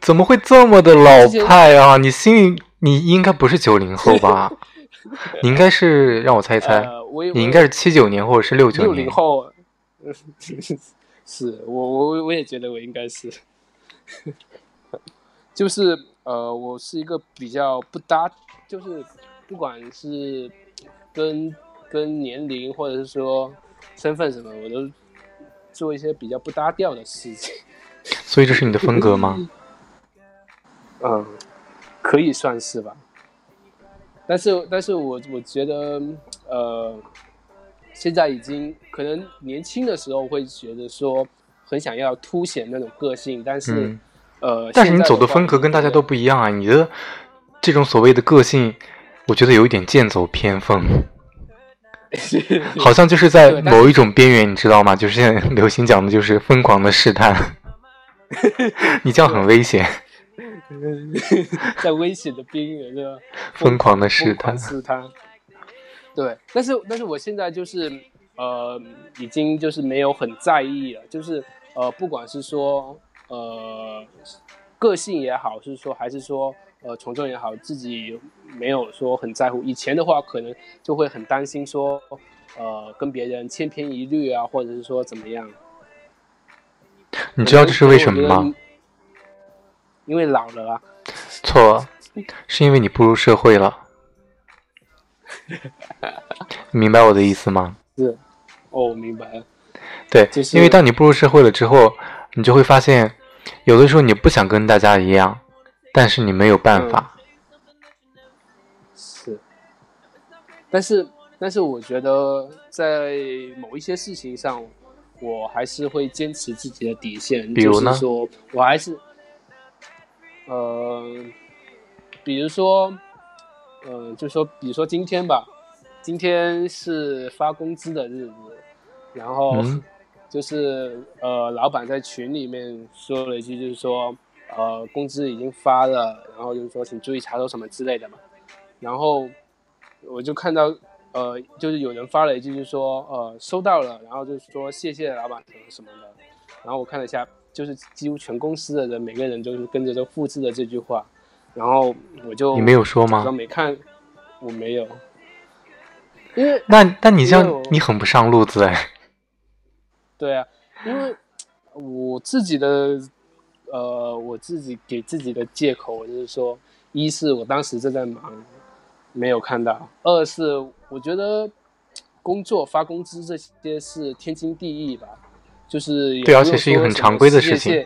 怎么会这么的老派啊？你心里你应该不是九零后吧？你应该是让我猜一猜，呃，我也你应该是七九年或者是六九年六零。后，是我我我也觉得我应该是，就是呃，我是一个比较不搭，就是不管是跟跟年龄或者是说身份什么，我都做一些比较不搭调的事情。所以这是你的风格吗？嗯，可以算是吧。但是，但是我我觉得，呃，现在已经可能年轻的时候会觉得说很想要凸显那种个性，但是，嗯呃，但是你走的风格跟大家都不一样啊！你的这种所谓的个性，我觉得有一点剑走偏锋，好像就是在某一种边缘，你知道吗？就是现在流行讲的就是疯狂的试探，你这样很危险。在危险的边缘，对吧？疯狂的试探试探。对，但是但是我现在就是呃，已经就是没有很在意了，就是呃，不管是说呃个性也好，是说还是说呃从众也好，自己没有说很在乎。以前的话，可能就会很担心说呃跟别人千篇一律啊，或者是说怎么样。你知道这是为什么吗？？因为老了啊。错，是因为你步入社会了。你 明白我的意思吗？是，哦，我明白了。对，就是因为当你步入社会了之后，你就会发现，有的时候你不想跟大家一样，但是你没有办法。是，但是但是我觉得在某一些事情上，我还是会坚持自己的底线。比如呢就是说我还是，呃，比如说，呃，就说，比如说今天吧，今天是发工资的日子，然后嗯 就是呃，老板在群里面说了一句，就是说，呃，工资已经发了，然后就是说请注意查收什么之类的嘛。然后我就看到，呃，就是有人发了一句，就是说，呃，收到了，然后就是说谢谢老板什么什么的。然后我看了一下，就是几乎全公司的人，每个人就是跟着都复制了这句话。然后我就你没有说吗？没看，我没有，因为那那你这样因为我你很不上路子哎。对啊，因为我自己的呃，我自己给自己的借口就是说，一是我当时正在忙，没有看到；二是我觉得工作发工资这些是天经地义吧，就是对而且是一个很常规的事情。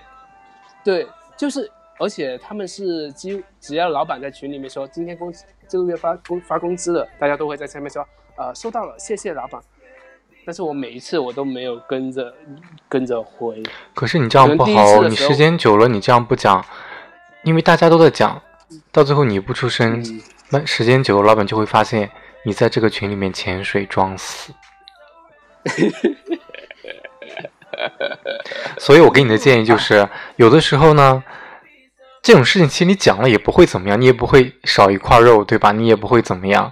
对，就是而且他们是几只要老板在群里面说今天工资这个月发工发工资了，大家都会在下面说呃收到了，谢谢老板。但是我每一次我都没有跟着跟着回，可是你这样不好，你时间久了，你这样不讲，因为大家都在讲，到最后你不出声，嗯那时间久了，老板就会发现你在这个群里面潜水装死。所以我给你的建议就是，有的时候呢，这种事情其实你讲了也不会怎么样，你也不会少一块肉，对吧？你也不会怎么样，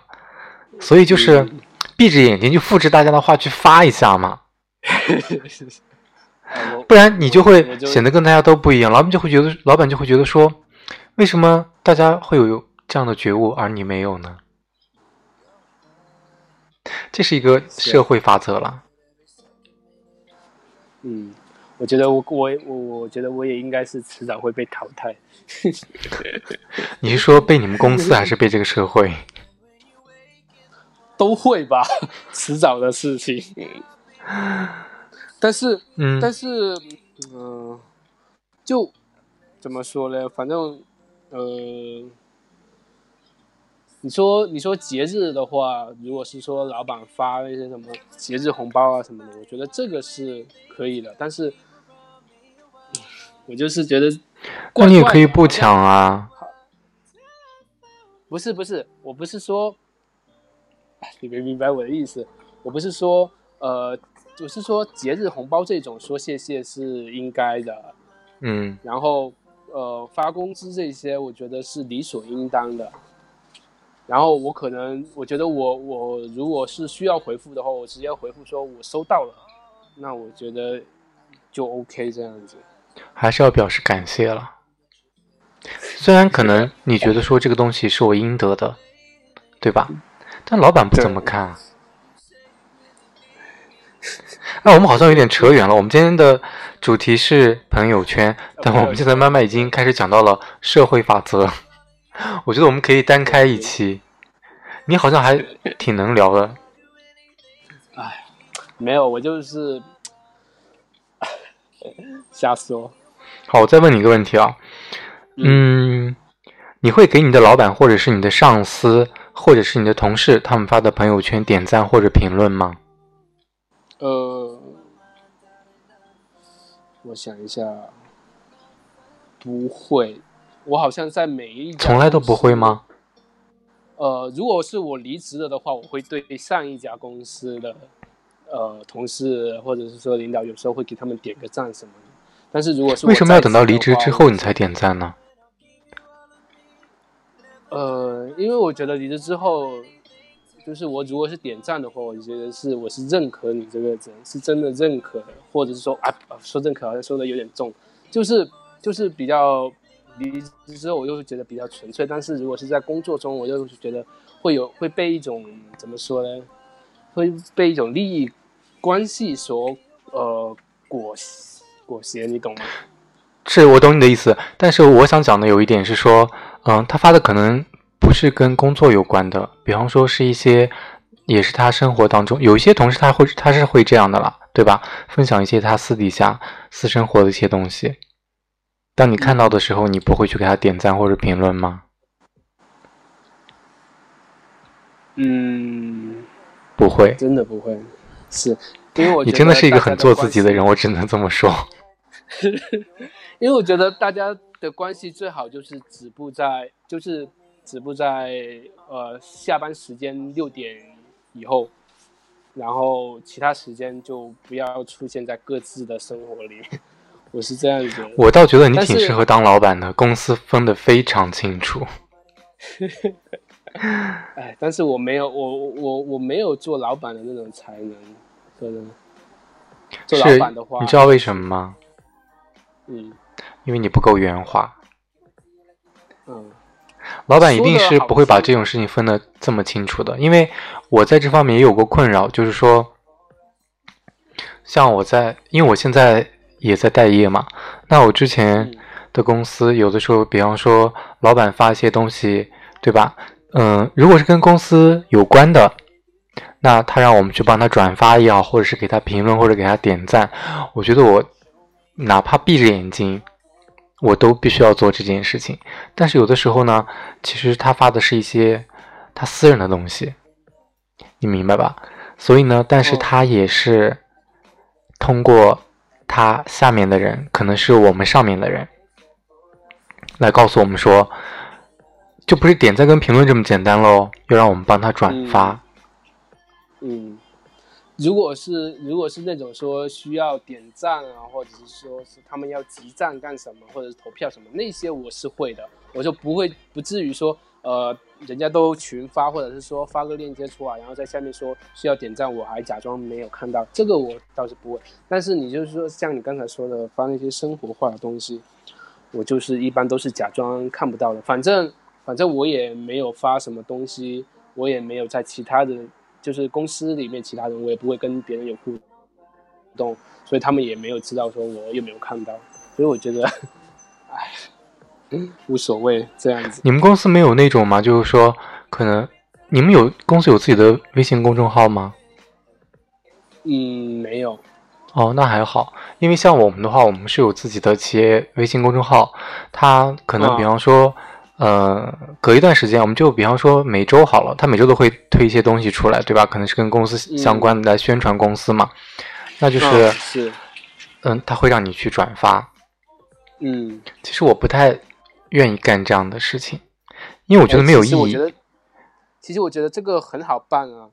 所以就是嗯闭着眼睛就复制大家的话去发一下嘛。不然你就会显得跟大家都不一样，老板就会觉得，老板就会觉得说，为什么大家会有这样的觉悟，而你没有呢？这是一个社会法则了。嗯，我觉得我我我我觉得我也应该是迟早会被淘汰。你是说被你们公司还是被这个社会？都会吧，迟早的事情。但是，嗯，但是，嗯、就怎么说呢？反正，呃，你说你说节日的话，如果是说老板发那些什么节日红包啊什么的，我觉得这个是可以的。但是，我就是觉得那你也可以不抢啊。不是不是，我不是说，你没明白我的意思。我不是说，呃，我是说节日红包这种说谢谢是应该的，嗯，然后呃发工资这些，我觉得是理所应当的。然后我可能，我觉得我我如果是需要回复的话，我直接回复说我收到了，那我觉得就 OK 这样子。还是要表示感谢了。虽然可能你觉得说这个东西是我应得的，对吧？但老板不怎么看啊。哎，我们好像有点扯远了。我们今天的主题是朋友圈，但我们现在慢慢已经开始讲到了社会法则。我觉得我们可以单开一期。你好像还挺能聊的。哎没有，我就是 瞎说。好，我再问你一个问题啊，嗯，你会给你的老板或者是你的上司或者是你的同事他们发的朋友圈点赞或者评论吗？呃，我想一下，不会。我好像在每一从来都不会吗？呃，如果是我离职了的话，我会对上一家公司的呃同事或者是说领导，有时候会给他们点个赞什么的。但是如果是为什么要等到离职之后你才点赞呢？呃，因为我觉得离职之后，就是我如果是点赞的话，我觉得是我是认可你这个人，是真的认可的，或者是说啊，说认可好像说的有点重，就是就是比较离职之后，我就会觉得比较纯粹。但是如果是在工作中，我就觉得会有会被一种怎么说呢？会被一种利益关系所呃裹裹挟，你懂吗？是我懂你的意思，但是我想讲的有一点是说，嗯、他发的可能不是跟工作有关的，比方说是一些，也是他生活当中有一些同事他会他是会这样的啦，对吧？分享一些他私底下私生活的一些东西。当你看到的时候，你不会去给他点赞或者评论吗？嗯，不会，真的不会，是因为我你真的是一个很做自己的人，我只能这么说。因为我觉得大家的关系最好就是止步在，就是止步在呃下班时间六点以后，然后其他时间就不要出现在各自的生活里。我是这样觉得。我倒觉得你挺适合当老板的，公司分得非常清楚。哎，但是我没有，我我我没有做老板的那种才能，可能做老板的话，你知道为什么吗？嗯因为你不够圆滑。嗯老板一定是不会把这种事情分得这么清楚的，因为我在这方面也有过困扰，就是说，像我在，因为我现在也在待业嘛，那我之前嗯的公司有的时候，比方说老板发一些东西，对吧？嗯，如果是跟公司有关的，那他让我们去帮他转发也好，或者是给他评论或者给他点赞，我觉得我哪怕闭着眼睛，我都必须要做这件事情。但是有的时候呢，其实他发的是一些他私人的东西，你明白吧？所以呢，但是哦他也是通过他下面的人，可能是我们上面的人，来告诉我们说，就不是点赞跟评论这么简单喽，又让我们帮他转发。嗯，如果是如果是那种说需要点赞啊，或者是说是他们要集赞干什么，或者是投票什么，那些我是会的，我就不会不至于说呃人家都群发，或者是说发个链接出来，然后在下面说需要点赞，我还假装没有看到，这个我倒是不会。但是你就是说像你刚才说的发那些生活化的东西，我就是一般都是假装看不到的，反正反正我也没有发什么东西，我也没有在其他的，就是公司里面其他人，我也不会跟别人有互动，所以他们也没有知道说我有没有看到，所以我觉得，哎，无所谓这样子。你们公司没有那种吗？就是说，可能你们有公司有自己的微信公众号吗？嗯，没有，哦，那还好，因为像我们的话，我们是有自己的企业微信公众号，它可能啊比方说，呃，隔一段时间，我们就比方说每周好了，他每周都会推一些东西出来，对吧？可能是跟公司相关的来宣传公司嘛，那就是，嗯是，嗯，他会让你去转发。嗯，其实我不太愿意干这样的事情，因为我觉得没有意义其实我觉。得，其实我觉得这个很好办啊，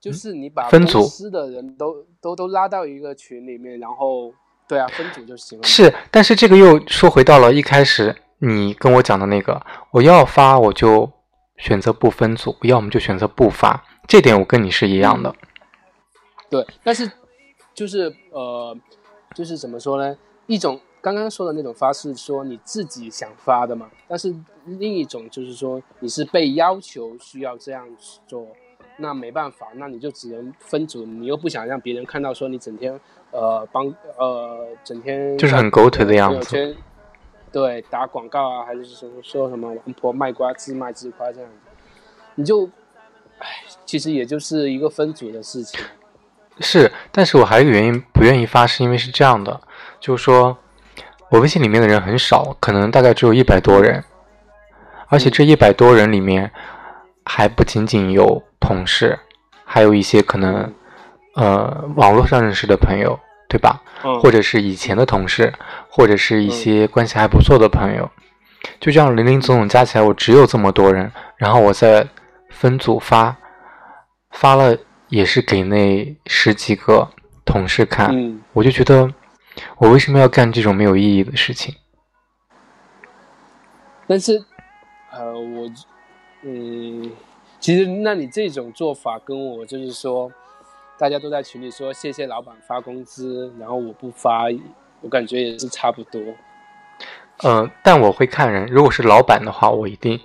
就是你把分组公司的人都都都拉到一个群里面，然后对啊，分组就行了。是，但是这个又说回到了一开始你跟我讲的那个，我要发我就选择不分组，要么就选择不发，这点我跟你是一样的。对，但是就是呃，就是怎么说呢？一种刚刚说的那种发是说你自己想发的嘛，但是另一种就是说你是被要求需要这样做，那没办法，那你就只能分组，你又不想让别人看到说你整天呃帮呃整天就是很狗腿的样子对，打广告啊，还是什么说什么王婆卖瓜自卖自夸这样子，你就，唉，其实也就是一个分组的事情。是，但是我还有一个原因不愿意发，是因为是这样的，就是说我微信里面的人很少，可能大概只有一百多人，而且这一百多人里面还不仅仅有同事，还有一些可能呃网络上认识的朋友，对吧？嗯，或者是以前的同事，或者是一些关系还不错的朋友，就这样零零总总加起来，我只有这么多人，然后我再分组发，发了也是给那十几个同事看，嗯，我就觉得我为什么要干这种没有意义的事情？但是，呃，我，嗯，其实那你这种做法跟我就是说，大家都在群里说谢谢老板发工资，然后我不发，我感觉也是差不多。嗯、但我会看人，如果是老板的话，我一定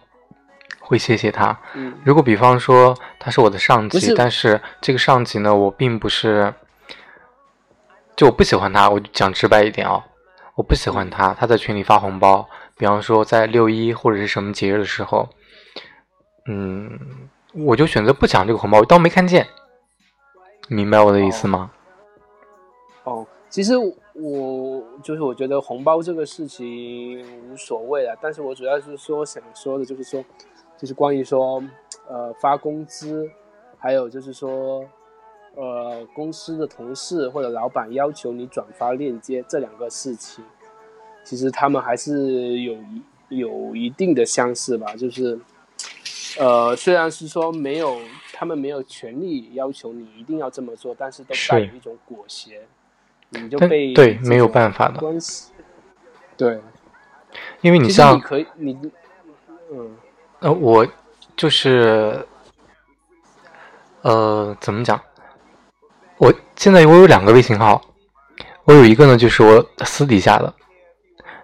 会谢谢他。嗯如果比方说他是我的上级，是但是这个上级呢，我并不是，就我不喜欢他，我就讲直白一点哦，我不喜欢他，他在群里发红包，比方说在六一或者是什么节日的时候，嗯，我就选择不抢这个红包，我当没看见，明白我的意思吗？哦，其实我就是我觉得红包这个事情无所谓啊，但是我主要是说想说的就是说，就是关于说呃发工资，还有就是说呃公司的同事或者老板要求你转发链接这两个事情，其实他们还是有一有一定的相似吧，就是呃虽然是说没有他们没有权利要求你一定要这么做，但是都带有一种裹挟，你就被对没有办法的关系。对，因为你像你可以你嗯呃，我就是呃，怎么讲？我现在我有两个微信号，我有一个呢就是我私底下的，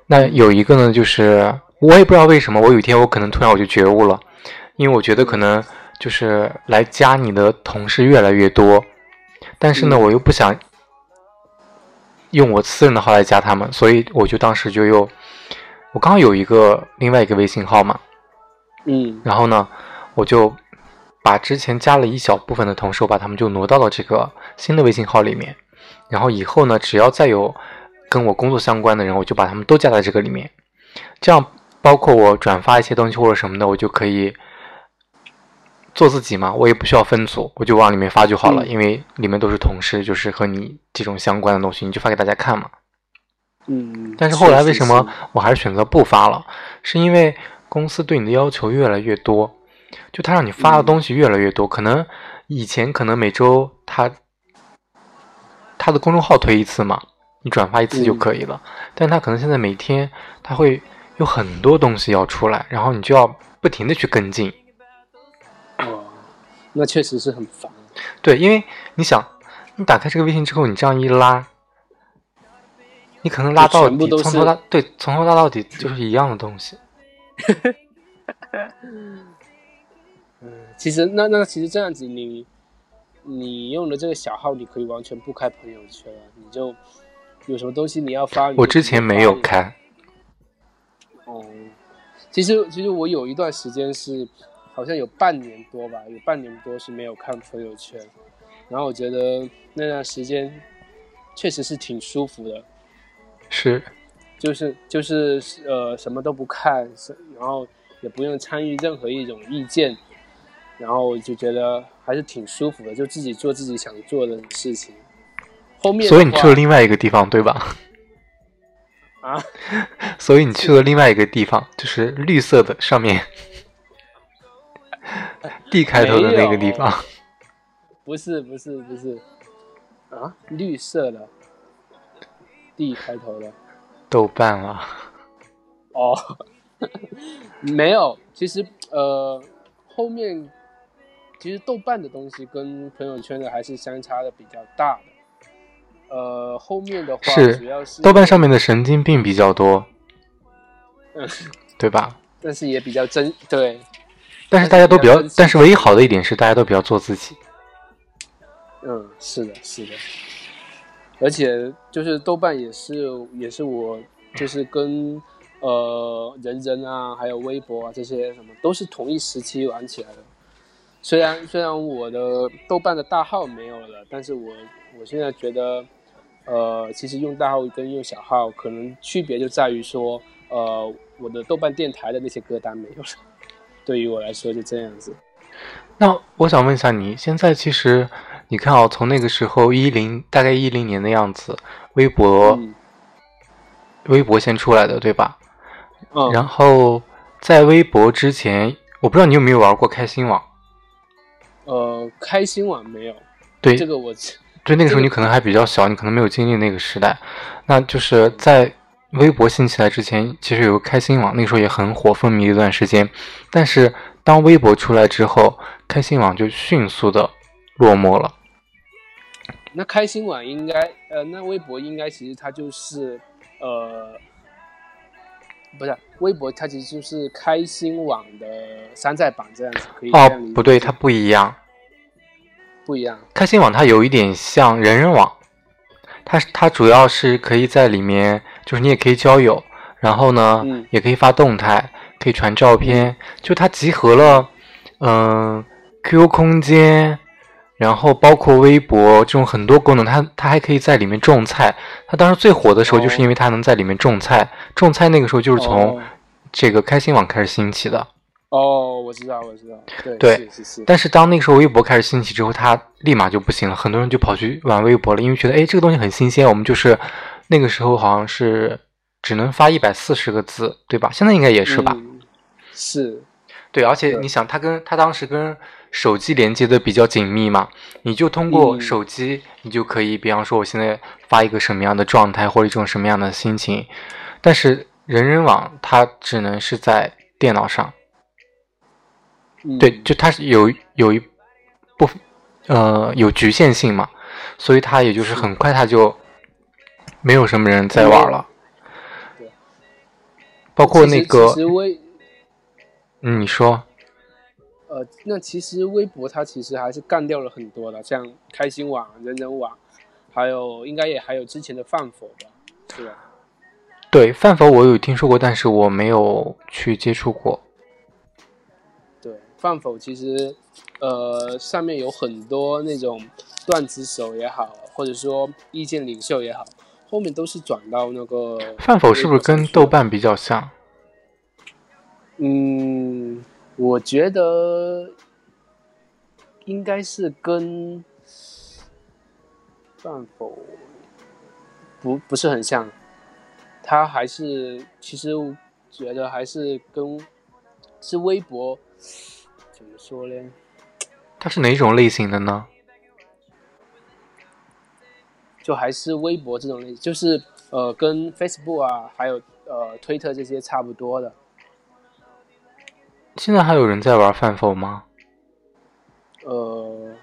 那有一个呢就是我也不知道为什么，我有一天我可能突然我就觉悟了，因为我觉得可能就是来加你的同事越来越多，但是呢，嗯我又不想用我私人的号来加他们，所以我就当时就又我刚好有一个另外一个微信号嘛，嗯然后呢，我就把之前加了一小部分的同事，我把他们就挪到了这个新的微信号里面。然后以后呢，只要再有跟我工作相关的人，我就把他们都加在这个里面。这样，包括我转发一些东西或者什么的，我就可以做自己嘛，我也不需要分组，我就往里面发就好了，嗯因为里面都是同事，就是和你这种相关的东西，你就发给大家看嘛。嗯，但是后来为什么我还是选择不发了？是因为公司对你的要求越来越多，就他让你发的嗯东西越来越多。可能以前可能每周他他的公众号推一次嘛，你转发一次就嗯可以了。但他可能现在每天他会有很多东西要出来，然后你就要不停的去跟进。哦，那确实是很烦。对，因为你想，你打开这个微信之后，你这样一拉，你可能拉到底，从头拉对，从头拉到底就是一样的东西。嗯 其实那那其实这样子你，你用的这个小号，你可以完全不开朋友圈啊，你就有什么东西你要发，我之前没有开，哦。其实其实我有一段时间是，好像有半年多吧，有半年多是没有看朋友圈，然后我觉得那段时间确实是挺舒服的，是。就是就是呃什么都不看，然后也不用参与任何一种意见，然后我就觉得还是挺舒服的，就自己做自己想做的事情。后面所以你去了另外一个地方，对吧？啊，所以你去了另外一个地方，就是绿色的上面 D 开头的那个地方。不是不是不是啊，绿色的 D 开头的豆瓣啊，哦，没有，其实呃后面其实豆瓣的东西跟朋友圈的还是相差的比较大的。呃，后面的话是主要是豆瓣上面的神经病比较多，嗯，对吧？但是也比较真对，但是大家都比较但是唯一好的一点是大家都比较做自己。嗯，是的，是的，而且就是豆瓣也是也是我就是跟呃人人啊，还有微博啊这些什么都是同一时期玩起来的。虽然虽然我的豆瓣的大号没有了，但是我我现在觉得，呃，其实用大号跟用小号可能区别就在于说，呃，我的豆瓣电台的那些歌单没有了。对于我来说就这样子。那我想问一下你，现在其实你看哦，从那个时候一零大概一零年的样子，微博、嗯微博先出来的，对吧？嗯，然后在微博之前，我不知道你有没有玩过开心网。呃，开心网没有，对，这个我对那个时候你可能还比较小，你可能没有经历那个时代。那就是在微博兴起来之前，其实有个开心网，那个时候也很火，风靡一段时间。但是当微博出来之后，开心网就迅速的落寞了。那开心网应该，呃，那微博应该其实它就是，呃，不是微博，它其实就是开心网的山寨版这样子，可以哦不对，它不一样。不一样。开心网它有一点像人人网，它它主要是可以在里面，就是你也可以交友，然后呢，嗯也可以发动态，可以传照片，就它集合了，嗯、QQ 空间，然后包括微博这种很多功能，它它还可以在里面种菜。它当时最火的时候，哦就是因为它能在里面种菜，种菜那个时候就是从哦这个开心网开始兴起的。哦，我知道，我知道，对，对是是是，但是当那个时候微博开始兴起之后，它立马就不行了，很多人就跑去玩微博了，因为觉得哎这个东西很新鲜，我们就是那个时候好像是只能发一百四十个字，对吧？现在应该也是吧？嗯是，对，而且你想，它跟它当时跟手机连接的比较紧密嘛，你就通过嗯手机，你就可以，比方说我现在发一个什么样的状态或者一种什么样的心情，但是人人网它只能是在电脑上，嗯对，就它是有有一部分呃有局限性嘛，所以它也就是很快它就没有什么人在玩了对，包括那个其实微嗯，你说。呃，那其实微博它其实还是干掉了很多的，像开心网、人人网，还有应该也还有之前的饭否吧，是吧？对，饭否我有听说过，但是我没有去接触过。对，饭否其实呃上面有很多那种段子手也好，或者说意见领袖也好，后面都是转到那个饭否是不是跟豆？瓣比较像？嗯，我觉得应该是跟饭否不不是很像，它还是其实觉得还是跟是微博怎么说呢？它是哪种类型的呢？就还是微博这种类，就是呃跟 Facebook 啊，还有呃推特这些差不多的。现在还有人在玩饭否吗？呃，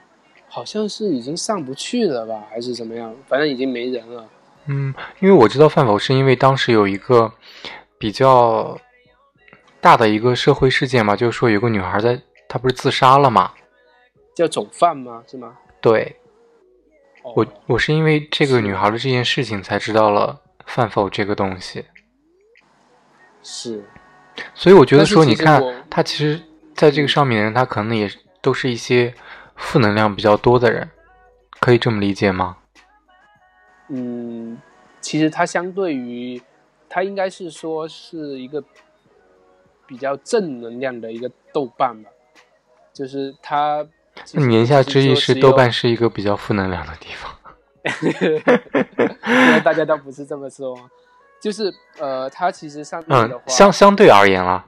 好像是已经上不去了吧，还是怎么样？反正已经没人了。嗯，因为我知道饭否是因为当时有一个比较大的一个社会事件嘛，就是说有个女孩在，她不是自杀了嘛？叫总饭吗？是吗？对哦、我，我是因为这个女孩的这件事情才知道了饭否这个东西，是所以我觉得说，你看其实我她其实在这个上面的人，他可能也都是一些负能量比较多的人，可以这么理解吗？嗯，其实他相对于他应该是说是一个比较正能量的一个豆瓣吧，就是它。那你言下之意是其实说豆瓣是一个比较负能量的地方？大家都不是这么说？就是呃，它其实上面的嗯话，，相相对而言啦，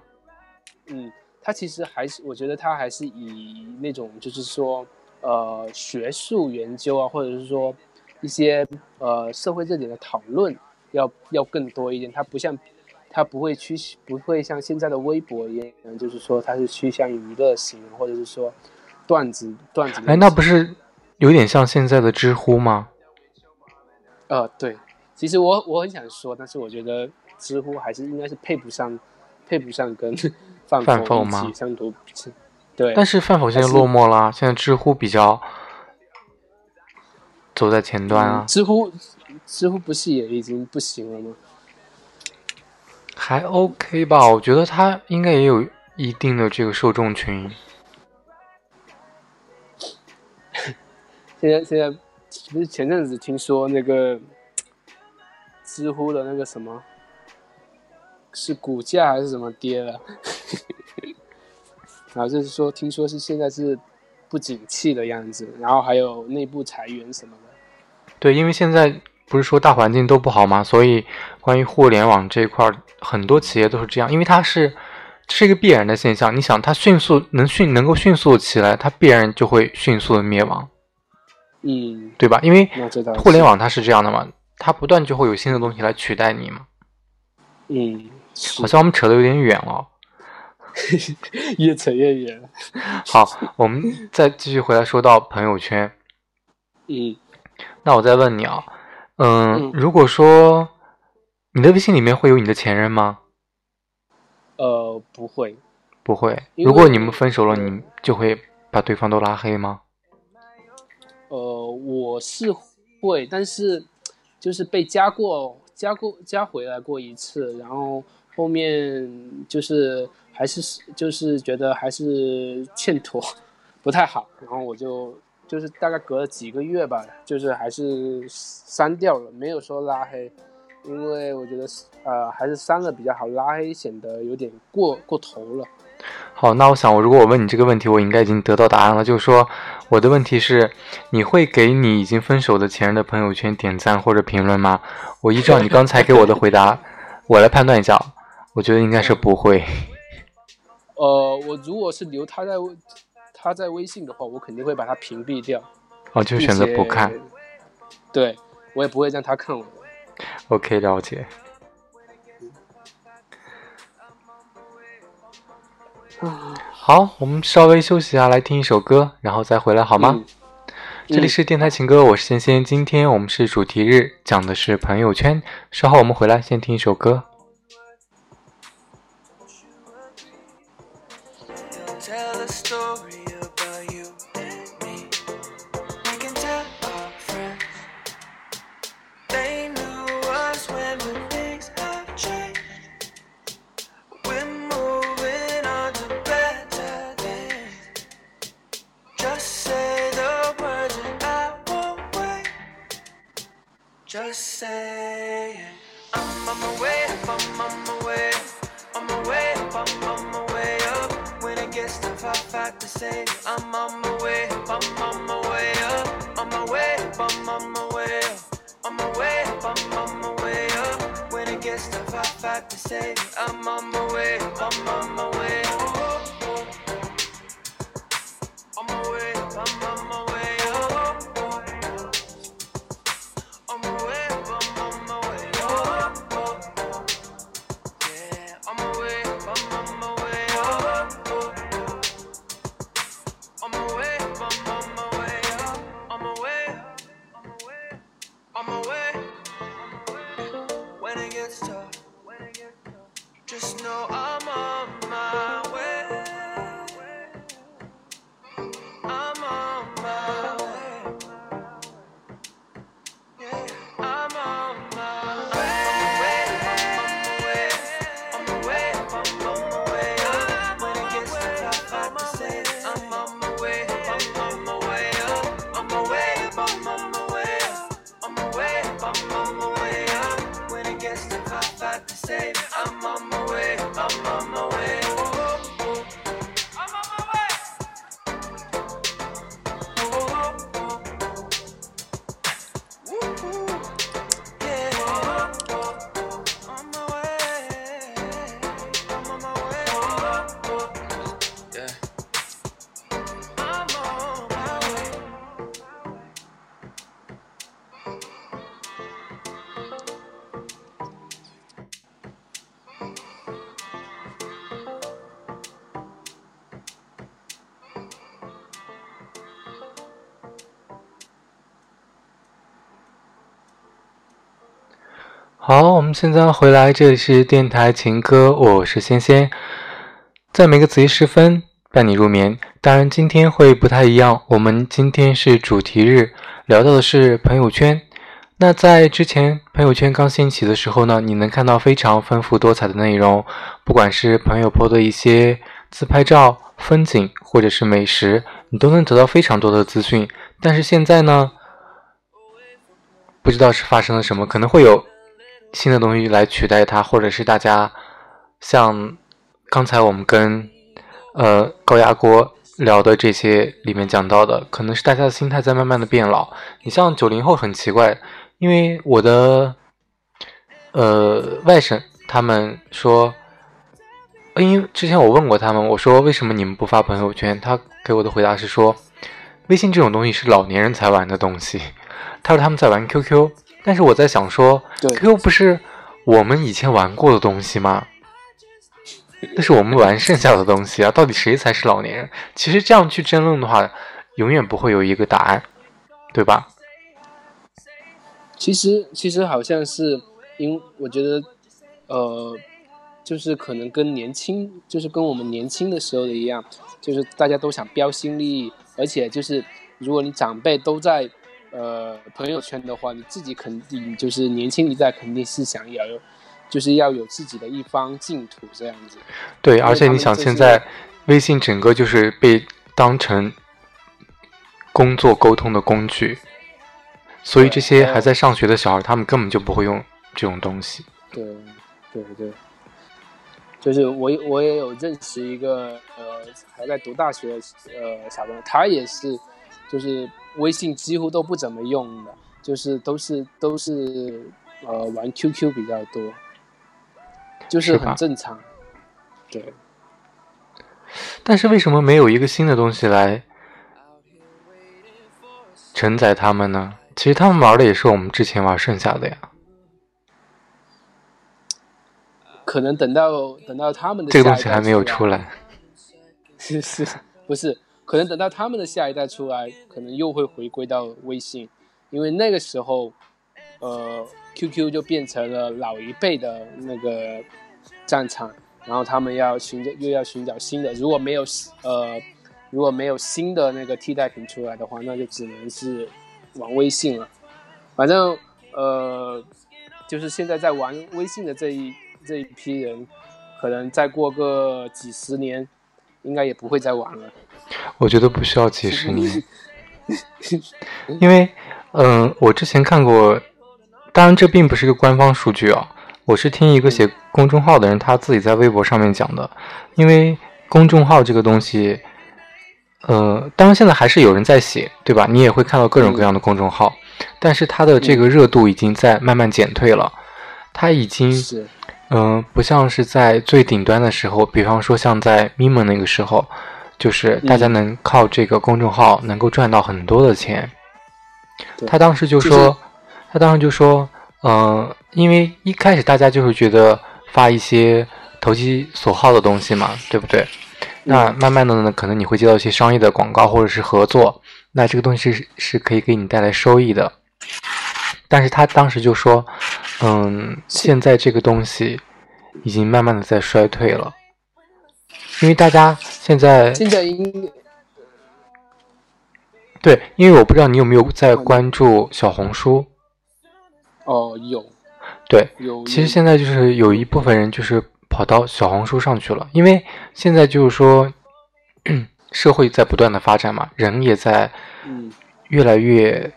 嗯，它其实还是，我觉得它还是以那种就是说，呃，学术研究啊，或者是说一些呃社会热点的讨论要要更多一点。它不像，它不会趋不会像现在的微博一样，就是说它是趋向于娱乐型，或者是说段子段子。哎，那不是有点像现在的知乎吗？呃，对，其实我我很想说，但是我觉得知乎还是应该是配不上，配不上跟 范范否否一吗起相图。对，但是范否现在落寞啦，现在知乎比较走在前端啊嗯，知乎知乎不是也已经不行了吗？还 OK 吧？我觉得它应该也有一定的这个受众群。现在现在不是前阵子听说那个知乎的那个什么，是股价还是什么跌了？然后就是说，听说是现在是不景气的样子，然后还有内部裁员什么的。对，因为现在不是说大环境都不好嘛，所以关于互联网这一块，很多企业都是这样，因为它是是一个必然的现象。你想，它迅速能迅能够迅速起来，它必然就会迅速的灭亡，嗯，对吧？因为互联网它是这样的嘛，它不断就会有新的东西来取代你嘛。嗯，好像我们扯的有点远了。越扯越远。好，我们再继续回来说到朋友圈。嗯，那我再问你啊，嗯，嗯如果说你的微信里面会有你的前任吗？呃，不会，不会。如果你们分手了，你就会把对方都拉黑吗？我是会，但是就是被加过、加过、加回来过一次，然后后面就是还是就是觉得还是欠妥，不太好，然后我就就是大概隔了几个月吧，就是还是删掉了，没有说拉黑，因为我觉得呃还是删了比较好，拉黑显得有点过过头了。好，那我想，我如果我问你这个问题，我应该已经得到答案了。就是说，我的问题是，你会给你已经分手的前任的朋友圈点赞或者评论吗？我依照你刚才给我的回答，我来判断一下，我觉得应该是不会。呃，我如果是留他在微他在微信的话，我肯定会把他屏蔽掉，哦，就选择不看。对，我也不会让他看我的。OK，了解。好，我们稍微休息一下，来听一首歌，然后再回来好吗？嗯这里是电台情歌，我是仙仙。今天我们是主题日，讲的是朋友圈。稍后我们回来，先听一首歌。好，我们现在回来，这里是电台情歌，我是仙仙，在每个子夜时分伴你入眠。当然，今天会不太一样，我们今天是主题日，聊到的是朋友圈。那在之前朋友圈刚兴起的时候呢，你能看到非常丰富多彩的内容，不管是朋友 PO 的一些自拍照、风景，或者是美食，你都能得到非常多的资讯。但是现在呢，不知道是发生了什么，可能会有新的东西来取代它，或者是大家像刚才我们跟呃高压锅聊的这些里面讲到的，可能是大家的心态在慢慢的变老。你像九零后很奇怪，因为我的呃外甥他们说，因为之前我问过他们，我说为什么你们不发朋友圈？他给我的回答是说，微信这种东西是老年人才玩的东西。他说他们在玩 QQ，但是我在想说对，QQ 不是我们以前玩过的东西吗？那是我们玩剩下的东西啊！到底谁才是老年人？其实这样去争论的话，永远不会有一个答案，对吧？其实其实好像是因我觉得，呃，就是可能跟年轻，就是跟我们年轻的时候的一样，就是大家都想标新立异，而且就是如果你长辈都在呃朋友圈的话，你自己肯定就是年轻一代肯定是想要有，就是要有自己的一方净土这样子。对，而且你想，现在微信整个就是被当成工作沟通的工具，所以这些还在上学的小孩，他们根本就不会用这种东西。对对对，就是我我也有认识一个呃还在读大学的呃小朋友，他也是就是微信几乎都不怎么用的，就是都是都是呃玩 QQ 比较多，就是很正常。对，但是为什么没有一个新的东西来承载他们呢？其实他们玩的也是我们之前玩剩下的呀。可能等到等到他们的这个东西还没有出出来，是是，不是？可能等到他们的下一代出来，可能又会回归到微信，因为那个时候，呃，QQ 就变成了老一辈的那个战场，然后他们要寻找又要寻找新的，如果没有呃如果没有新的那个替代品出来的话，那就只能是玩微信了。反正呃，就是现在在玩微信的这一这一批人，可能再过个几十年，应该也不会再玩了。我觉得不需要几十年，因为，嗯、我之前看过，当然这并不是一个官方数据啊，我是听一个写公众号的人他自己在微博上面讲的，因为公众号这个东西，呃，当然现在还是有人在写，对吧？你也会看到各种各样的公众号，但是它的这个热度已经在慢慢减退了，它已经是，嗯，不像是在最顶端的时候，比方说像在 Mimo 那个时候，就是大家嗯能靠这个公众号能够赚到很多的钱。对他当时就就是说，他当时就说，嗯、因为一开始大家就是觉得发一些投其所好的东西嘛，对不对？那慢慢的呢，可能你会接到一些商业的广告或者是合作，那这个东西是是可以给你带来收益的。但是他当时就说，嗯，现在这个东西已经慢慢的在衰退了，因为大家现在现在应对，因为我不知道你有没有在关注小红书，哦有对，有，其实现在就是有一部分人就是跑到小红书上去了，因为现在就是说，社会在不断的发展嘛，人也在嗯越来越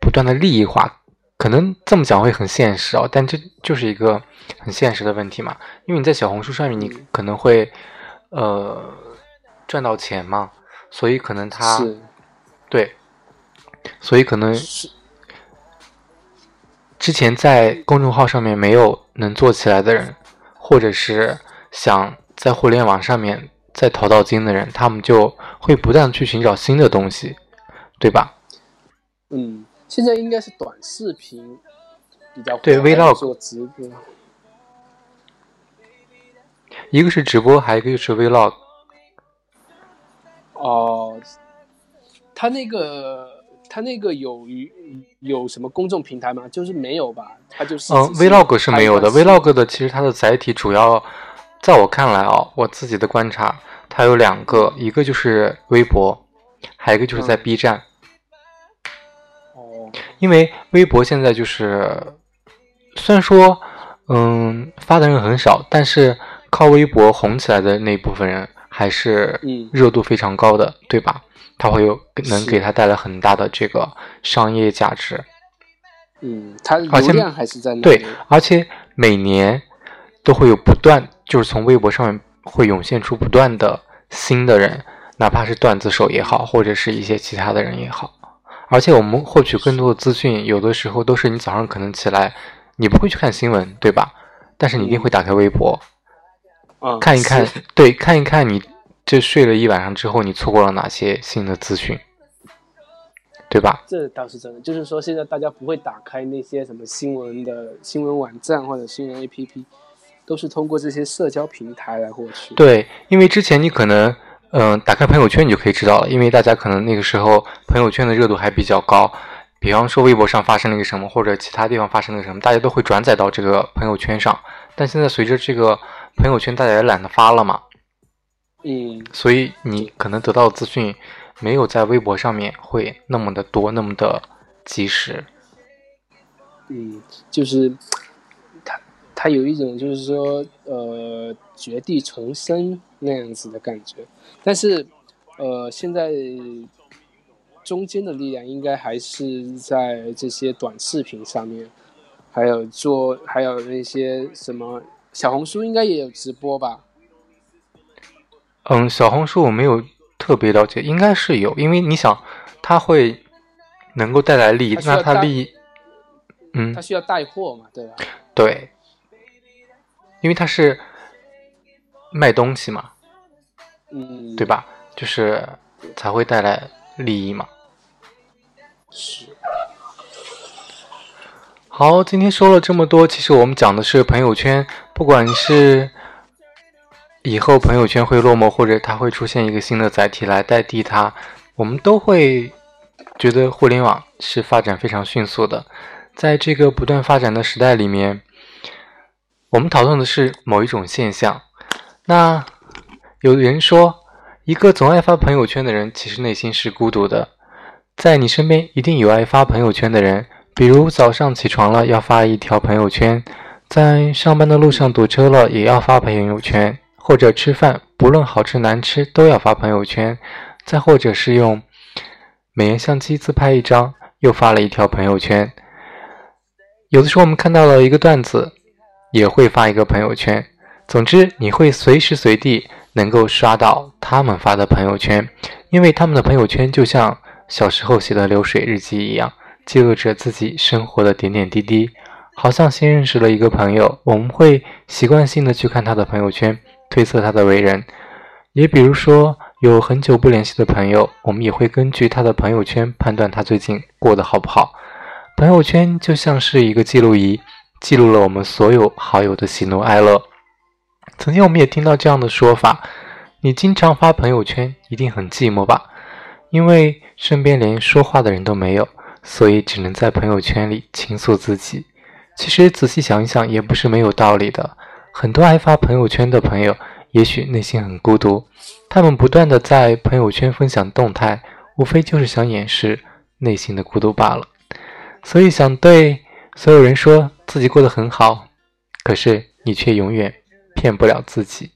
不断的利益化。可能这么讲会很现实哦，但这就是一个很现实的问题嘛。因为你在小红书上面，你嗯可能会呃赚到钱嘛，所以可能他是对，所以可能是之前在公众号上面没有能做起来的人，或者是想在互联网上面再淘到金的人，他们就会不断地去寻找新的东西，对吧？嗯，现在应该是短视频比较火对 Vlog 做直播，一个是直播，还有一个就是 vlog。哦，他那个他那个有有什么公众平台吗？就是没有吧？他就是嗯，vlog 是没有的，vlog 的其实它的载体主要，在我看来哦，我自己的观察，它有两个，一个就是微博，还有一个就是在嗯 B 站。哦，因为微博现在就是，虽然说，嗯，发的人很少，但是靠微博红起来的那部分人还是嗯热度非常高的，对吧？他会有能给他带来很大的这个商业价值，嗯，他流量还是在那对，而且每年都会有不断，就是从微博上面会涌现出不断的新的人，哪怕是段子手也好，或者是一些其他的人也好。而且我们获取更多的资讯，有的时候都是你早上可能起来，你不会去看新闻，对吧？但是你一定会打开微博、嗯，看一看，对，看一看你这睡了一晚上之后，你错过了哪些新的资讯，对吧？这倒是真的，就是说现在大家不会打开那些什么新闻的新闻网站或者新闻 APP，都是通过这些社交平台来获取。，对，因为之前你可能，嗯、打开朋友圈你就可以知道了，因为大家可能那个时候朋友圈的热度还比较高，比方说微博上发生了一个什么，或者其他地方发生了什么，大家都会转载到这个朋友圈上。但现在随着这个朋友圈大家也懒得发了嘛，嗯，所以你可能得到的资讯没有在微博上面会那么的多，那么的及时。嗯，就是他他有一种就是说呃绝地重生那样子的感觉，但是呃现在中间的力量应该还是在这些短视频上面，还有做还有那些什么小红书应该也有直播吧？嗯，小红书我没有特别了解，应该是有，因为你想，它会能够带来利益，那它利益，嗯它，需要带货嘛，对吧？对，因为它是卖东西嘛，嗯，对？吧？就是才会带来利益嘛。是。好，今天说了这么多，其实我们讲的是朋友圈，不管是以后朋友圈会落寞，或者它会出现一个新的载体来代替它，我们都会觉得互联网是发展非常迅速的。在这个不断发展的时代里面，我们讨论的是某一种现象。那有人说，一个总爱发朋友圈的人，其实内心是孤独的。在你身边一定有爱发朋友圈的人，比如早上起床了要发一条朋友圈，在上班的路上堵车了也要发朋友圈，或者吃饭不论好吃难吃都要发朋友圈，再或者是用美颜相机自拍一张，又发了一条朋友圈。有的时候我们看到了一个段子，也会发一个朋友圈。总之，你会随时随地能够刷到他们发的朋友圈，因为他们的朋友圈就像小时候写的流水日记一样，记录着自己生活的点点滴滴。好像新认识了一个朋友，我们会习惯性的去看他的朋友圈，推测他的为人。也比如说，有很久不联系的朋友，我们也会根据他的朋友圈判断他最近过得好不好。朋友圈就像是一个记录仪，记录了我们所有好友的喜怒哀乐。曾经我们也听到这样的说法：你经常发朋友圈，一定很寂寞吧？因为身边连说话的人都没有，所以只能在朋友圈里倾诉自己。其实仔细想一想，也不是没有道理的。很多爱发朋友圈的朋友，也许内心很孤独，他们不断的在朋友圈分享动态，无非就是想掩饰内心的孤独罢了。所以想对所有人说自己过得很好，可是你却永远骗不了自己。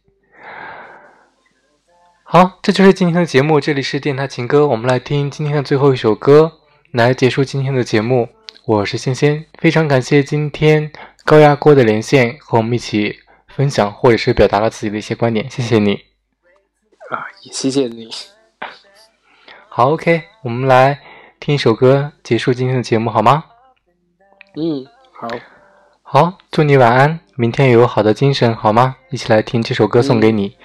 好，这就是今天的节目，这里是电台情歌，我们来听今天的最后一首歌，来结束今天的节目。我是仙仙，非常感谢今天高压锅的连线，和我们一起分享或者是表达了自己的一些观点，谢谢你。啊，也谢谢你。好，OK，我们来听一首歌结束今天的节目好吗？嗯，好，好，祝你晚安，明天有好的精神好吗？一起来听这首歌送给你。